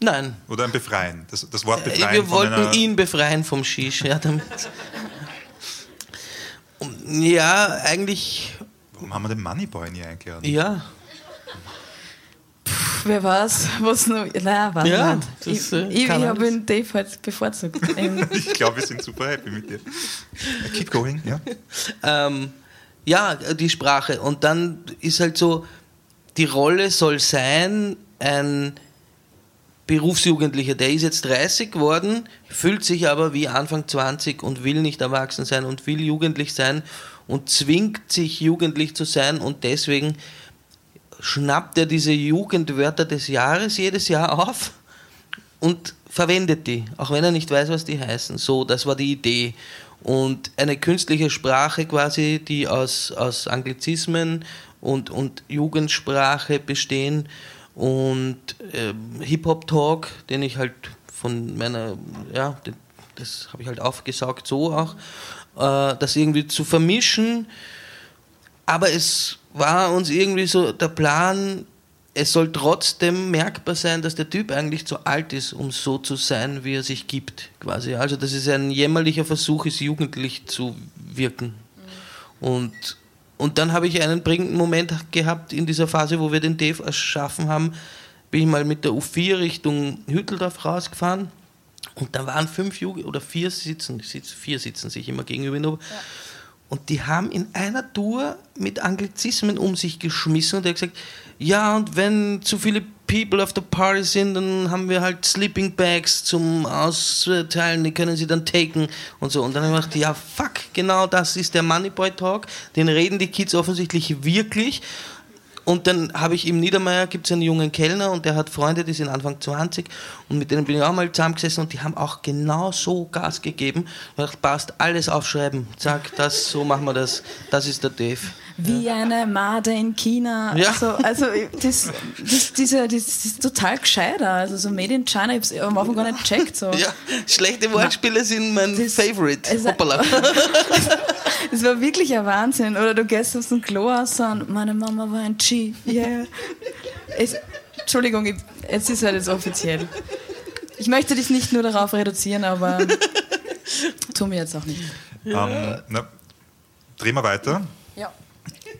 Nein. Oder ein Befreien? Das, das Wort Befreien. Wir wollten ihn befreien vom Shish, ja. Damit ja, eigentlich. Warum haben wir den Moneyboy nie eingeladen? Ja wer weiß, was noch. Nein, weiß ja, nicht. Das, äh, ich ich, habe ihn Dave halt bevorzugt. <laughs> ich glaube, wir sind super happy mit dir. Keep going, ja. <laughs> Ähm, ja, die Sprache. Und dann ist halt so, die Rolle soll sein, ein Berufsjugendlicher, der ist jetzt 30 geworden, fühlt sich aber wie Anfang 20 und will nicht erwachsen sein und will jugendlich sein und zwingt sich jugendlich zu sein und deswegen schnappt er diese Jugendwörter des Jahres jedes Jahr auf und verwendet die, auch wenn er nicht weiß, was die heißen. So, das war die Idee. Und eine künstliche Sprache quasi, die aus, aus Anglizismen und, und Jugendsprache bestehen und äh, Hip-Hop-Talk, den ich halt von meiner, ja, das habe ich halt aufgesaugt, so auch, äh, das irgendwie zu vermischen, aber es war uns irgendwie so der Plan, es soll trotzdem merkbar sein, dass der Typ eigentlich zu alt ist, um so zu sein, wie er sich gibt, quasi. Also, das ist ein jämmerlicher Versuch, ist jugendlich zu wirken. Und, und dann habe ich einen prägenden Moment gehabt in dieser Phase, wo wir den Dave erschaffen haben, bin ich mal mit der U4 Richtung Hütteldorf rausgefahren und da waren fünf Jugend oder vier sitzen, vier sitzen sich immer gegenüber. Ja. Und die haben in einer Tour mit Anglizismen um sich geschmissen und er hat gesagt, ja, und wenn zu viele People auf der Party sind, dann haben wir halt Sleeping Bags zum Austeilen, die können sie dann taken und so. Und dann habe ich gedacht, ja, fuck, genau das ist der Moneyboy Talk, den reden die Kids offensichtlich wirklich. Und dann habe ich im Niedermeyer, gibt es einen jungen Kellner und der hat Freunde, die sind Anfang 20 und mit denen bin ich auch mal zusammengesessen und die haben auch genau so Gas gegeben. Ich passt, alles aufschreiben, zack, das, so machen wir das, das ist der Dave. Wie ja. eine Made in China. Ja. Also, also das, das, diese, das, das ist total gescheiter. Also so Made in China, ich habe es am Anfang gar nicht gecheckt. So. Ja, schlechte Wortspiele sind mein das, Favorite. Also, Hoppala. <laughs> das war wirklich ein Wahnsinn. Oder du gehst aus dem Klo aus und meine Mama war ein G. Yeah. Es, Entschuldigung, ich, jetzt ist halt jetzt offiziell. Ich möchte dich nicht nur darauf reduzieren, aber <laughs> tu mir jetzt auch nicht. Ja. Um, ähm, na, drehen wir weiter.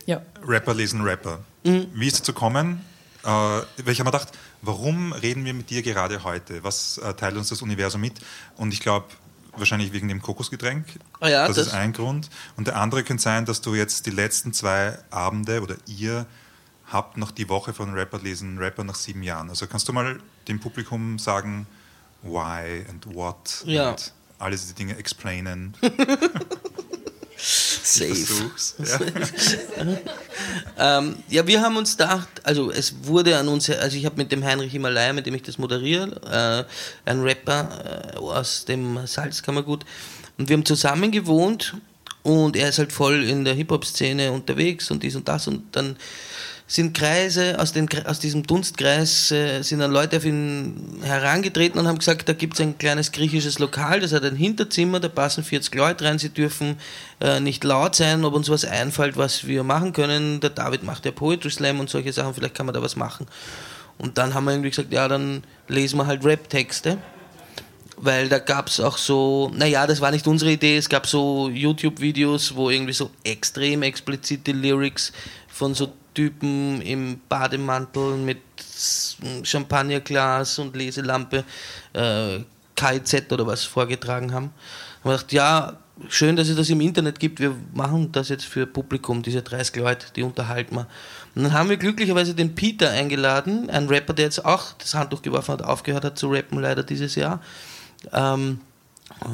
Ja. Rapper lesen Rapper. Mhm. Wie ist es zu kommen? Äh, weil ich habe mir gedacht, warum reden wir mit dir gerade heute? Was äh, teilt uns das Universum mit? Und ich glaube, wahrscheinlich wegen dem Kokosgetränk. Oh ja, das, das, ist ein Grund. Und der andere könnte sein, dass du jetzt die letzten zwei Abende oder ihr habt noch die Woche von Rapper lesen, Rapper nach sieben Jahren. Also kannst du mal dem Publikum sagen, why and what ja. und all diese Dinge explainen. <laughs> <laughs> Safe. <laughs> Ja. ähm, ja, wir haben uns gedacht, also es wurde an uns, also ich habe mit dem Heinrich Himalaya, mit dem ich das moderiere, äh, ein Rapper äh, aus dem Salzkammergut, und wir haben zusammen gewohnt und er ist halt voll in der Hip-Hop-Szene unterwegs und dies und das und dann sind Kreise, aus, den, aus diesem Dunstkreis äh, sind dann Leute auf ihn herangetreten und haben gesagt, da gibt es ein kleines griechisches Lokal, das hat ein Hinterzimmer, da passen 40 Leute rein, sie dürfen äh, nicht laut sein, ob uns was einfällt, was wir machen können. Der David macht ja Poetry Slam und solche Sachen, vielleicht kann man da was machen. Und dann haben wir irgendwie gesagt, ja, dann lesen wir halt Rap-Texte weil da gab es auch so, naja, das war nicht unsere Idee, es gab so YouTube-Videos, wo irgendwie so extrem explizite Lyrics von so Typen im Bademantel mit Champagnerglas und Leselampe äh, KIZ oder was vorgetragen haben. Und ich dachte, ja, schön, dass es das im Internet gibt. Wir machen das jetzt für Publikum, diese 30 Leute, die unterhalten wir. Und dann haben wir glücklicherweise den Peter eingeladen, ein Rapper, der jetzt auch das Handtuch geworfen hat, aufgehört hat zu rappen, leider dieses Jahr. Ähm,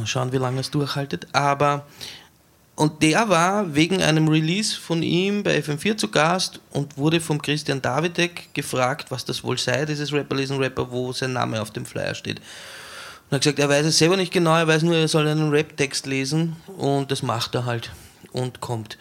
schauen, wie lange es durchhaltet. Aber und der war wegen einem Release von ihm bei FM4 zu Gast und wurde vom Christian Davidek gefragt, was das wohl sei, dieses Rapper lesen Rapper, wo sein Name auf dem Flyer steht. Und er hat gesagt, er weiß es selber nicht genau, er weiß nur, er soll einen Rap-Text lesen und das macht er halt und kommt.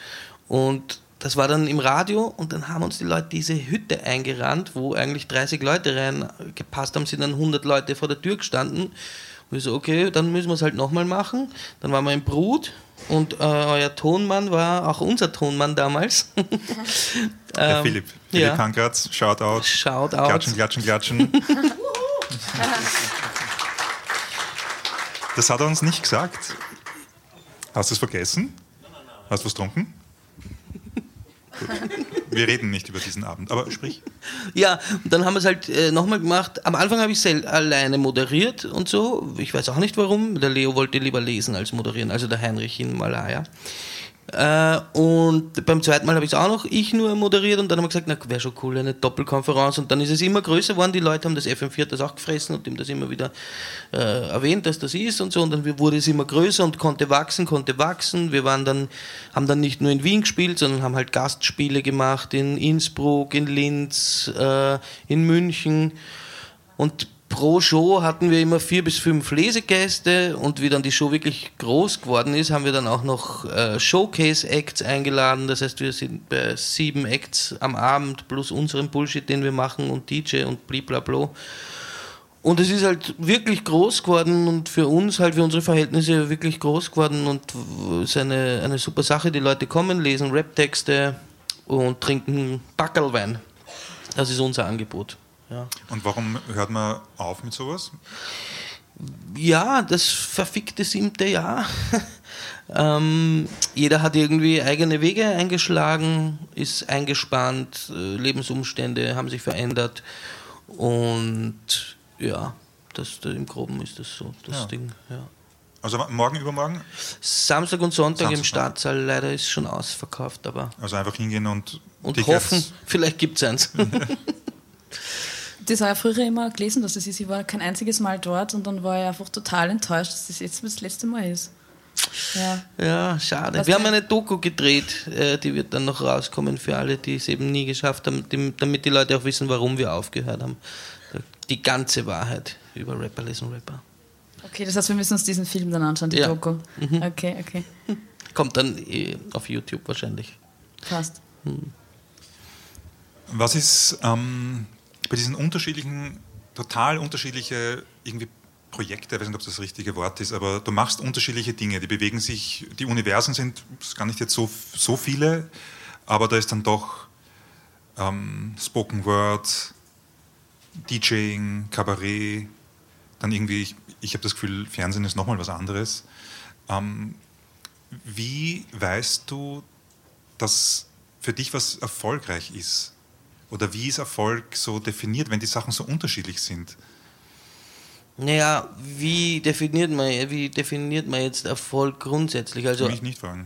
Und das war dann im Radio und dann haben uns die Leute diese Hütte eingerannt, wo eigentlich 30 Leute reingepasst haben, sind dann 100 Leute vor der Tür gestanden. Und wir so, okay, dann müssen wir es halt nochmal machen. Dann waren wir im Brut und äh, euer Tonmann war auch unser Tonmann damals. <laughs> Herr ähm, Philipp, Philipp ja. Hankratz, Shoutout. Shoutout. Klatschen, klatschen, klatschen. <laughs> das hat er uns nicht gesagt. Hast du es vergessen? Hast du was getrunken? <laughs> Wir reden nicht über diesen Abend, aber sprich. Ja, und dann haben wir es halt äh, nochmal gemacht. Am Anfang habe ich es alleine moderiert und so. Ich weiß auch nicht warum. Der Leo wollte lieber lesen als moderieren, also der Heinrich in Malaya. Äh, und beim zweiten Mal habe ich es auch noch ich nur moderiert und dann haben wir gesagt, na wäre schon cool, eine Doppelkonferenz. Und dann ist es immer größer geworden. Die Leute haben das FM4 das auch gefressen und ihm das immer wieder äh, erwähnt, dass das ist und so. Und dann wurde es immer größer und konnte wachsen, konnte wachsen. Wir waren dann, haben dann nicht nur in Wien gespielt, sondern haben halt Gastspiele gemacht in Innsbruck, in Linz, äh, in München. Und pro Show hatten wir immer vier bis fünf Lesegäste und wie dann die Show wirklich groß geworden ist, haben wir dann auch noch äh, Showcase-Acts eingeladen. Das heißt, wir sind bei sieben Acts am Abend plus unserem Bullshit, den wir machen und DJ und blablabla. Und es ist halt wirklich groß geworden und für uns halt, für unsere Verhältnisse wirklich groß geworden und es ist eine, eine super Sache. Die Leute kommen, lesen Rap-Texte und trinken Backelwein. Das ist unser Angebot. Ja. Und warum hört man auf mit sowas? Ja, das verfickte siebte Jahr. <laughs> ähm, jeder hat irgendwie eigene Wege eingeschlagen, ist eingespannt, äh, Lebensumstände haben sich verändert und ja, das, im Groben ist das so, das ja. Ding. Ja. Also morgen, übermorgen? Samstag und Sonntag Samstag. im Stadtsaal, leider ist schon ausverkauft, aber. Also einfach hingehen und. Und hoffen, vielleicht gibt es eins. <laughs> <laughs> das habe ich früher immer gelesen, dass es ist. Ich war kein einziges Mal dort und dann war ich einfach total enttäuscht, dass das jetzt das letzte Mal ist. Ja, ja schade. Was Wir haben eine Doku gedreht, äh, die wird dann noch rauskommen für alle, die es eben nie geschafft haben, damit die Leute auch wissen, warum wir aufgehört haben. Die ganze Wahrheit über Rapper lesen Rapper. Okay, das heißt, wir müssen uns diesen Film dann anschauen, die ja. Doku. Mhm. Okay, okay. <laughs> Kommt dann eh auf YouTube wahrscheinlich. Fast. Hm. Was ist ähm, bei diesen unterschiedlichen, total unterschiedliche irgendwie Projekte, ich weiß nicht, ob das das richtige Wort ist, aber du machst unterschiedliche Dinge, die bewegen sich, die Universen sind gar nicht jetzt so, so viele, aber da ist dann doch ähm, Spoken Word, DJing, Kabarett, dann irgendwie, ich, ich habe das Gefühl, Fernsehen ist nochmal was anderes. Ähm, wie weißt du, dass für dich was erfolgreich ist? Oder wie ist Erfolg so definiert, wenn die Sachen so unterschiedlich sind? Naja, wie definiert man, wie definiert man jetzt Erfolg grundsätzlich? Also, mich nicht fragen.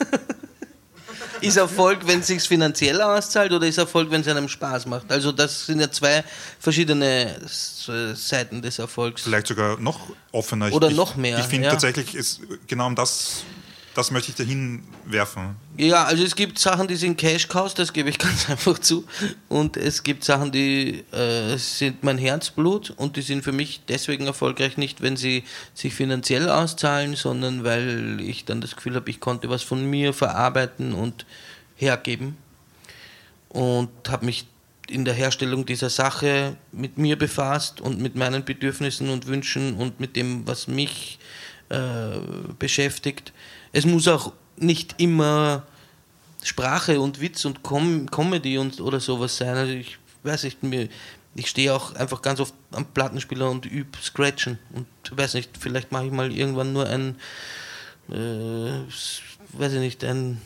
<laughs> ist Erfolg, wenn es sich finanziell auszahlt oder ist Erfolg, wenn es einem Spaß macht? Also das sind ja zwei verschiedene Seiten des Erfolgs. Vielleicht sogar noch offener. Oder ich, noch mehr. Ich finde ja. tatsächlich, ist genau um das das möchte ich dahin werfen. Ja, also es gibt Sachen, die sind Cash-Cows, das gebe ich <laughs> ganz einfach zu. Und es gibt Sachen, die äh, sind mein Herzblut und die sind für mich deswegen erfolgreich, nicht wenn sie sich finanziell auszahlen, sondern weil ich dann das Gefühl habe, ich konnte was von mir verarbeiten und hergeben. Und habe mich in der Herstellung dieser Sache mit mir befasst und mit meinen Bedürfnissen und Wünschen und mit dem, was mich äh, beschäftigt es muss auch nicht immer Sprache und Witz und Com Comedy und oder sowas sein. Also ich weiß nicht, mir, ich stehe auch einfach ganz oft am Plattenspieler und übe Scratchen und weiß nicht, vielleicht mache ich mal irgendwann nur ein, äh, weiß ich nicht, ein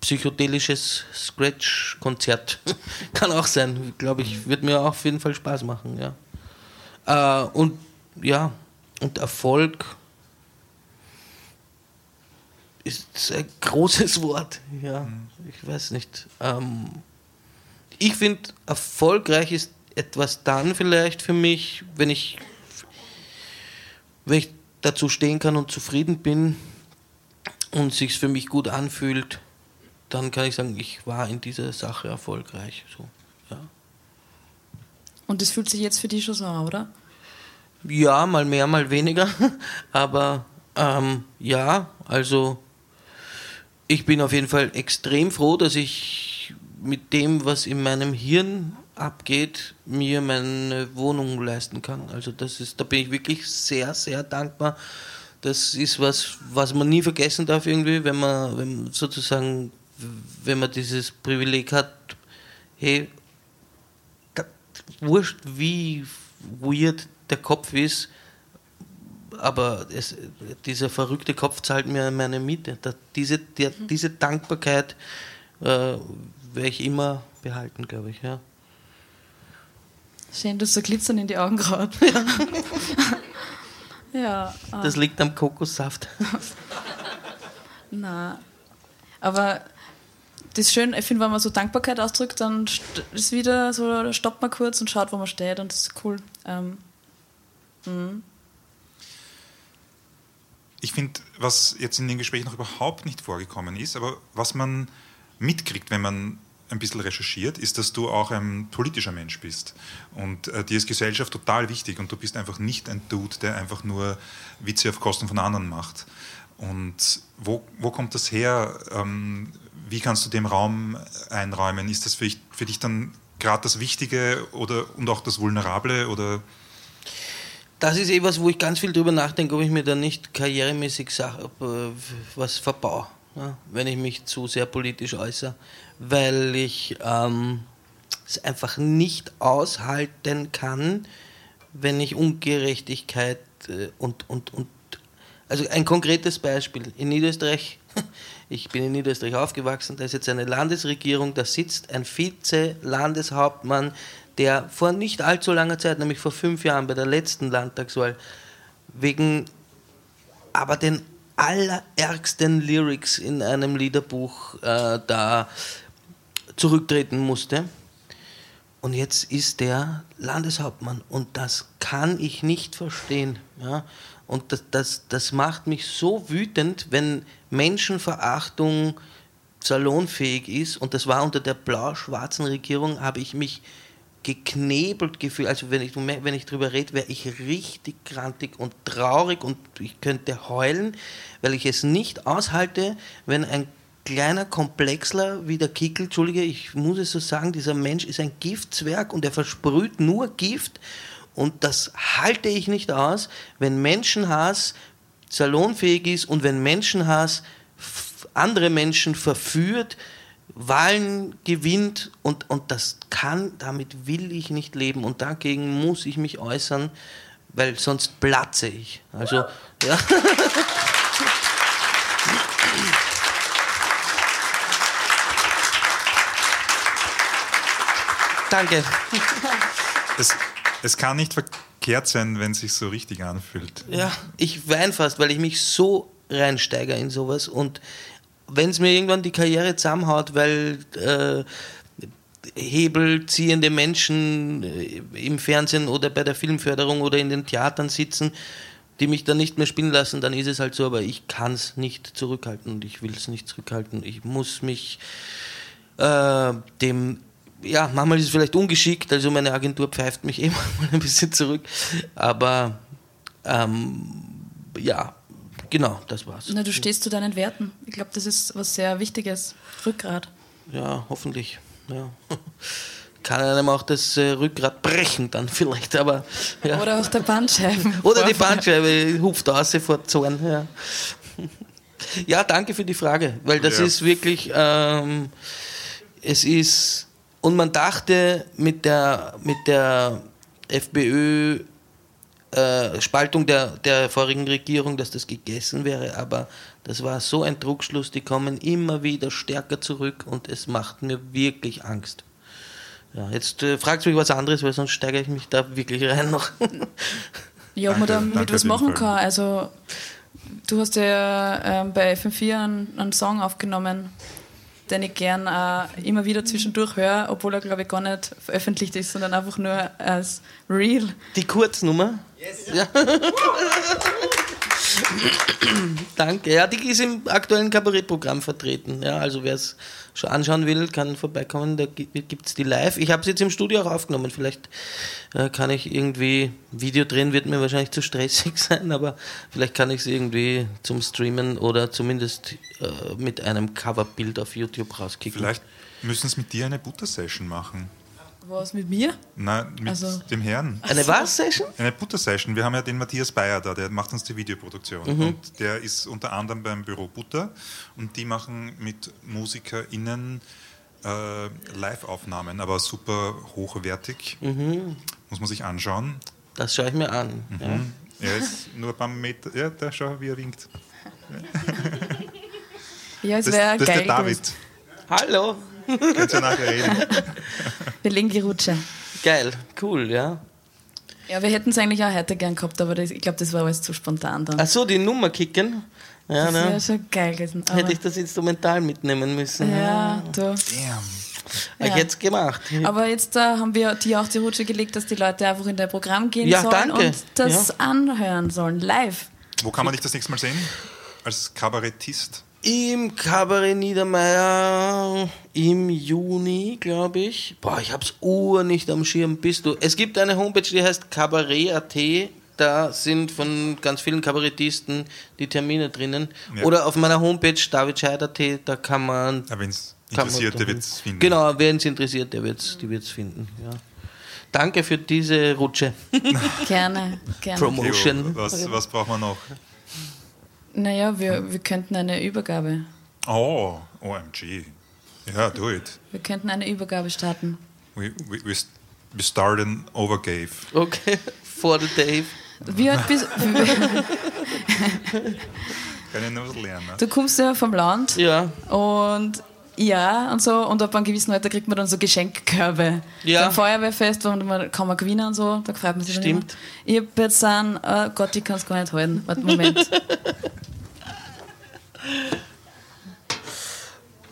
psychedelisches Scratch-Konzert. <laughs> Kann auch sein, glaube ich, wird mir auch auf jeden Fall Spaß machen, ja. Äh, und ja, und Erfolg ist ein großes Wort. Ja, ich weiß nicht. Ähm, ich finde, erfolgreich ist etwas dann vielleicht für mich, wenn ich, wenn ich dazu stehen kann und zufrieden bin und sich für mich gut anfühlt, dann kann ich sagen, ich war in dieser Sache erfolgreich. So, ja. Und das fühlt sich jetzt für dich schon so an, oder? Ja, mal mehr, mal weniger. <laughs> Aber ähm, ja, also ich bin auf jeden Fall extrem froh, dass ich mit dem, was in meinem Hirn abgeht, mir meine Wohnung leisten kann. Also das ist, da bin ich wirklich sehr, sehr dankbar. Das ist was, was man nie vergessen darf irgendwie, wenn man, wenn sozusagen, wenn man dieses Privileg hat, hey, wurscht wie weird der Kopf ist, aber es, dieser verrückte Kopf zahlt mir meine Miete. Da, diese, der, mhm. diese Dankbarkeit äh, werde ich immer behalten, glaube ich. Ja. Schön, dass so glitzern in die Augen gerade. Ja. <laughs> ja ah. Das liegt am Kokossaft. <laughs> Na, aber das ist schön, ich finde, wenn man so Dankbarkeit ausdrückt, dann ist wieder so, stoppt man kurz und schaut, wo man steht und das ist cool. Ähm, mhm. Ich finde, was jetzt in den Gesprächen noch überhaupt nicht vorgekommen ist, aber was man mitkriegt, wenn man ein bisschen recherchiert, ist, dass du auch ein politischer Mensch bist. Und äh, dir ist Gesellschaft total wichtig und du bist einfach nicht ein Dude, der einfach nur Witze auf Kosten von anderen macht. Und wo, wo kommt das her? Ähm, wie kannst du dem Raum einräumen? Ist das für, für dich dann gerade das Wichtige oder, und auch das Vulnerable? Oder? Das ist etwas, wo ich ganz viel drüber nachdenke, ob ich mir da nicht karrieremäßig sag, äh, was verbaue, ja, wenn ich mich zu sehr politisch äußere weil ich ähm, es einfach nicht aushalten kann, wenn ich Ungerechtigkeit äh, und, und, und also ein konkretes Beispiel. In Niederösterreich, <laughs> ich bin in Niederösterreich aufgewachsen, da ist jetzt eine Landesregierung, da sitzt ein Vize-Landeshauptmann, der vor nicht allzu langer Zeit, nämlich vor fünf Jahren bei der letzten Landtagswahl, wegen aber den allerärgsten Lyrics in einem Liederbuch äh, da zurücktreten musste. Und jetzt ist der Landeshauptmann und das kann ich nicht verstehen. Ja? Und das, das, das macht mich so wütend, wenn Menschenverachtung salonfähig ist. Und das war unter der blau-schwarzen Regierung, habe ich mich geknebelt gefühlt. Also wenn ich, wenn ich drüber rede, wäre ich richtig krantig und traurig und ich könnte heulen, weil ich es nicht aushalte, wenn ein kleiner Komplexler wie der Kickel, Entschuldige, ich muss es so sagen, dieser Mensch ist ein Giftzwerg und er versprüht nur Gift und das halte ich nicht aus, wenn Menschenhass salonfähig ist und wenn Menschenhass andere Menschen verführt, Wahlen gewinnt und, und das kann, damit will ich nicht leben und dagegen muss ich mich äußern, weil sonst platze ich. Also, ja. <laughs> Danke. Es, es kann nicht verkehrt sein, wenn es sich so richtig anfühlt. Ja, ich weine fast, weil ich mich so reinsteige in sowas und wenn es mir irgendwann die Karriere zusammenhaut, weil äh, hebelziehende Menschen äh, im Fernsehen oder bei der Filmförderung oder in den Theatern sitzen, die mich dann nicht mehr spielen lassen, dann ist es halt so, aber ich kann es nicht zurückhalten und ich will es nicht zurückhalten. Ich muss mich äh, dem ja, manchmal ist es vielleicht ungeschickt, also meine Agentur pfeift mich <laughs> immer mal ein bisschen zurück, aber ähm, ja, genau, das war's. Na, du stehst zu deinen Werten. Ich glaube, das ist was sehr Wichtiges. Rückgrat. Ja, hoffentlich. Ja. <laughs> Kann einem auch das äh, Rückgrat brechen dann vielleicht, aber ja. Oder auch der Bandscheibe. <laughs> Oder die Bandscheibe hupft aus vor Zorn. Ja. <laughs> ja, danke für die Frage, weil das ja. ist wirklich, ähm, es ist und man dachte mit der, mit der FPÖ äh, Spaltung der, der vorigen Regierung, dass das gegessen wäre, aber das war so ein Druckschluss, die kommen immer wieder stärker zurück und es macht mir wirklich Angst. Ja, jetzt äh, fragt mich was anderes, weil sonst steige ich mich da wirklich rein noch. <laughs> ja, ob man damit was machen kann. Also, du hast ja äh, bei FM4 einen, einen Song aufgenommen den ich gern äh, immer wieder zwischendurch höre, obwohl er, glaube ich, gar nicht veröffentlicht ist, sondern einfach nur als Real. Die Kurznummer? Yes. Ja. <laughs> Danke. Ja, die ist im aktuellen Kabarettprogramm vertreten. Ja, also wer es schon anschauen will, kann vorbeikommen. Da gibt es die live. Ich habe es jetzt im Studio auch aufgenommen. Vielleicht äh, kann ich irgendwie Video drehen, wird mir wahrscheinlich zu stressig <laughs> sein, aber vielleicht kann ich es irgendwie zum Streamen oder zumindest äh, mit einem Coverbild auf YouTube rauskicken. Vielleicht müssen es mit dir eine Butter-Session machen. Was mit mir? Nein, mit Also- dem Herrn. Eine was Session? Eine Butter-Session. Wir haben ja den Matthias Bayer da, der macht uns die Videoproduktion. Mhm. Und der ist unter anderem beim Büro Butter und die machen mit MusikerInnen äh, Live-Aufnahmen, aber super hochwertig. Mhm. Muss man sich anschauen. Das schaue ich mir an. Ja. Er ist nur ein paar Meter. Ja, da schau, wie er winkt. Ja, es Das, wäre das ist geil der David. Hallo. Könnt ihr nachher reden. <laughs> Wir legen die Rutsche. Geil, cool, ja. Ja, wir hätten es eigentlich auch heute gern gehabt, aber das, ich glaube, das war alles zu spontan dann. Ach so, die Nummer kicken. Ja, das wäre ne? schon geil gewesen. Aber, Hätte ich das Instrumental mitnehmen müssen. ja, du. Damn. Ich Ja. hätte es gemacht. Aber jetzt äh, haben wir dir auch die Rutsche gelegt, dass die Leute einfach in dein Programm gehen Ja, sollen danke. und das Ja. anhören sollen, live. Wo kann man dich das nächste Mal sehen? Als Kabarettist? Im Kabarett Niedermeyer im Juni, glaube ich. Boah, ich hab's ur nicht am Schirm. Bist du? Es gibt eine Homepage, die heißt Kabarett.at. Da sind von ganz vielen Kabarettisten die Termine drinnen. Ja. Oder auf meiner Homepage davidscheid.at, da kann man. Ja, wenn es interessiert, der wird es finden. Genau, wer es interessiert, der wird's, die wird es finden. Ja. Danke für diese Rutsche. <laughs> Gerne, gerne. Promo. Theo, Motion. was, was braucht man noch? Naja, wir, wir könnten eine Übergabe. Oh, OMG. Ja, do it. Wir könnten eine Übergabe starten. We, we, we, st- we start an overgave. Okay, <laughs> for the Dave. Wie alt bist Kann ich noch lernen. du? kommst ja vom Land Ja, und ja und so und ab einem gewissen Alter kriegt man dann so Geschenkkörbe. Ja. Beim Feuerwehrfest wo man, kann man gewinnen und so, da freut man sich dann immer. Stimmt. Ich hab jetzt einen, oh Gott, ich kann es gar nicht halten. Warte, Moment. <laughs>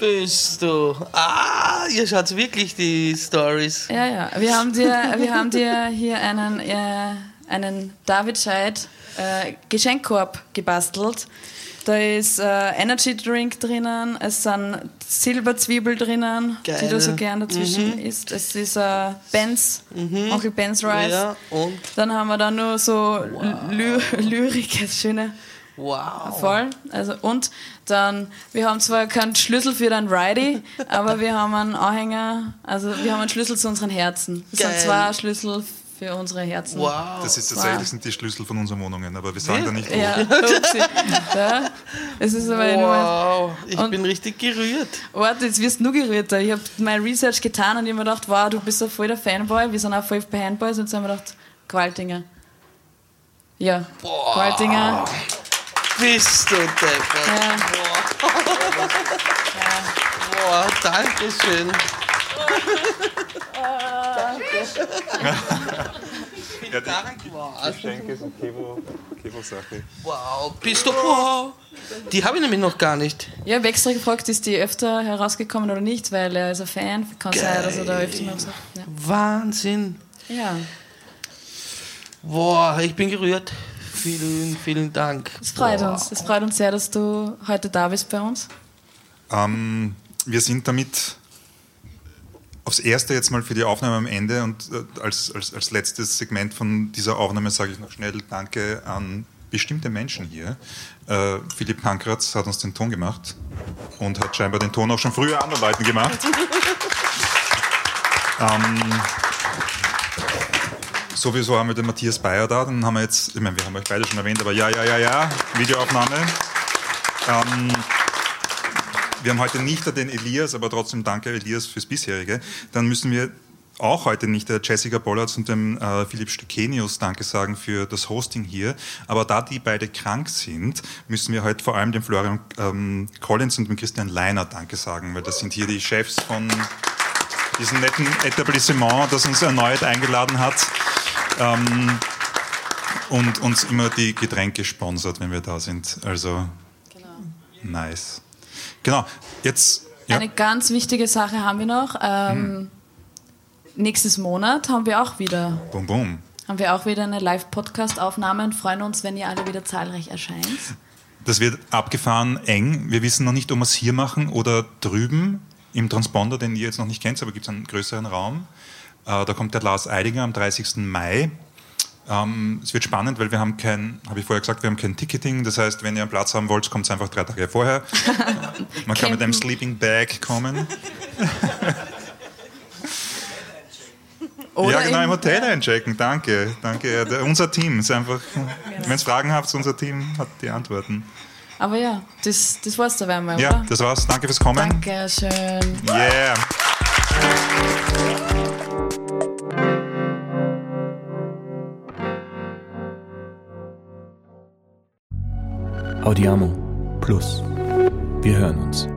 bist du. Ah, ihr schaut wirklich die Stories. Ja, ja. Wir haben dir, wir haben dir hier einen, äh, einen David Scheid äh, Geschenkkorb gebastelt. Da ist äh, Energy Drink drinnen, es sind Silberzwiebel drinnen, die Geil. du so gern dazwischen isst. Es ist äh, Benz, Onkel Benz Rice. Ja, und Dann haben wir da nur so Ly Lyrik, das schöne wow. voll. Also und dann, wir haben zwar keinen Schlüssel für dein Ridey, <laughs> aber wir haben einen Anhänger, also wir haben einen Schlüssel zu unseren Herzen. Das Geil. sind zwei Schlüssel für unsere Herzen. Wow. Das ist tatsächlich sind die Schlüssel von unseren Wohnungen, aber wir sagen da nicht wo. <laughs> Ja, ja, es ist aber nur. Wow, ich Und- bin richtig gerührt. Warte, jetzt wirst du gerührt. Ich habe mein Research getan und ich habe mir gedacht, wow, du bist so voll der Fanboy. Wir sind auch voll bei Handboys und so haben wir gedacht, Qualtinger. Ja, Qualtinger. Bist du deppert. Ja. Boah, danke schön. Ja, die Dank war's. Geschenke sind Kevo, Kevo-Sache. Wow, bist du. Wow. Die habe ich nämlich noch gar nicht. Ich habe extra gefragt, ist die öfter herausgekommen oder nicht, weil er ist ein Fan. Kann sein, dass er da öfter mal sagt. Ja. Wahnsinn. ja, Boah, ich bin gerührt. Vielen, vielen Dank. es freut Boah. uns. Es freut uns sehr, dass du heute da bist bei uns. Ähm, wir sind damit aufs Erste jetzt mal für die Aufnahme am Ende und äh, als, als, als letztes Segment von dieser Aufnahme sage ich noch schnell Danke an bestimmte Menschen hier. Äh, Philipp Pankratz hat uns den Ton gemacht und hat scheinbar den Ton auch schon früher anderen Leuten gemacht. <laughs> ähm, sowieso haben wir den Matthias Bayer da, dann haben wir jetzt, ich meine, wir haben euch beide schon erwähnt, aber ja, ja, ja, ja, Videoaufnahme. Ähm, wir haben heute nicht den Elias, aber trotzdem danke Elias fürs bisherige. Dann müssen wir auch heute nicht der Jessica Bollards und dem äh, Philipp Stekenius Danke sagen für das Hosting hier. Aber da die beide krank sind, müssen wir heute vor allem dem Florian ähm, Collins und dem Christian Leiner Danke sagen, weil das sind hier die Chefs von diesem netten Etablissement, das uns erneut eingeladen hat ähm, und uns immer die Getränke sponsert, wenn wir da sind. Also nice. Genau, jetzt. Ja. Eine ganz wichtige Sache haben wir noch. Ähm, Nächstes Monat haben wir auch wieder, Boom, boom. haben wir auch wieder eine Live-Podcast-Aufnahme und freuen uns, wenn ihr alle wieder zahlreich erscheint. Das wird abgefahren eng. Wir wissen noch nicht, ob wir es hier machen oder drüben im Transponder, den ihr jetzt noch nicht kennt, aber gibt es einen größeren Raum. Äh, da kommt der Lars Eidinger am 30. Mai. Ähm, es wird spannend, weil wir haben kein, habe ich vorher gesagt, wir haben kein Ticketing. Das heißt, wenn ihr einen Platz haben wollt, kommt es einfach drei Tage vorher. <laughs> Man kann mit einem Sleeping Bag kommen. Oder ja, genau, im- Hotel einchecken. Danke, danke. Ja, der- unser Team ist einfach, wenn ihr Fragen habt, unser Team hat die Antworten. Aber ja, das, das war's dabei einmal, Ja, oder? das war's. Danke fürs Kommen. Dankeschön. Yeah. Audiamo Plus. Wir hören uns.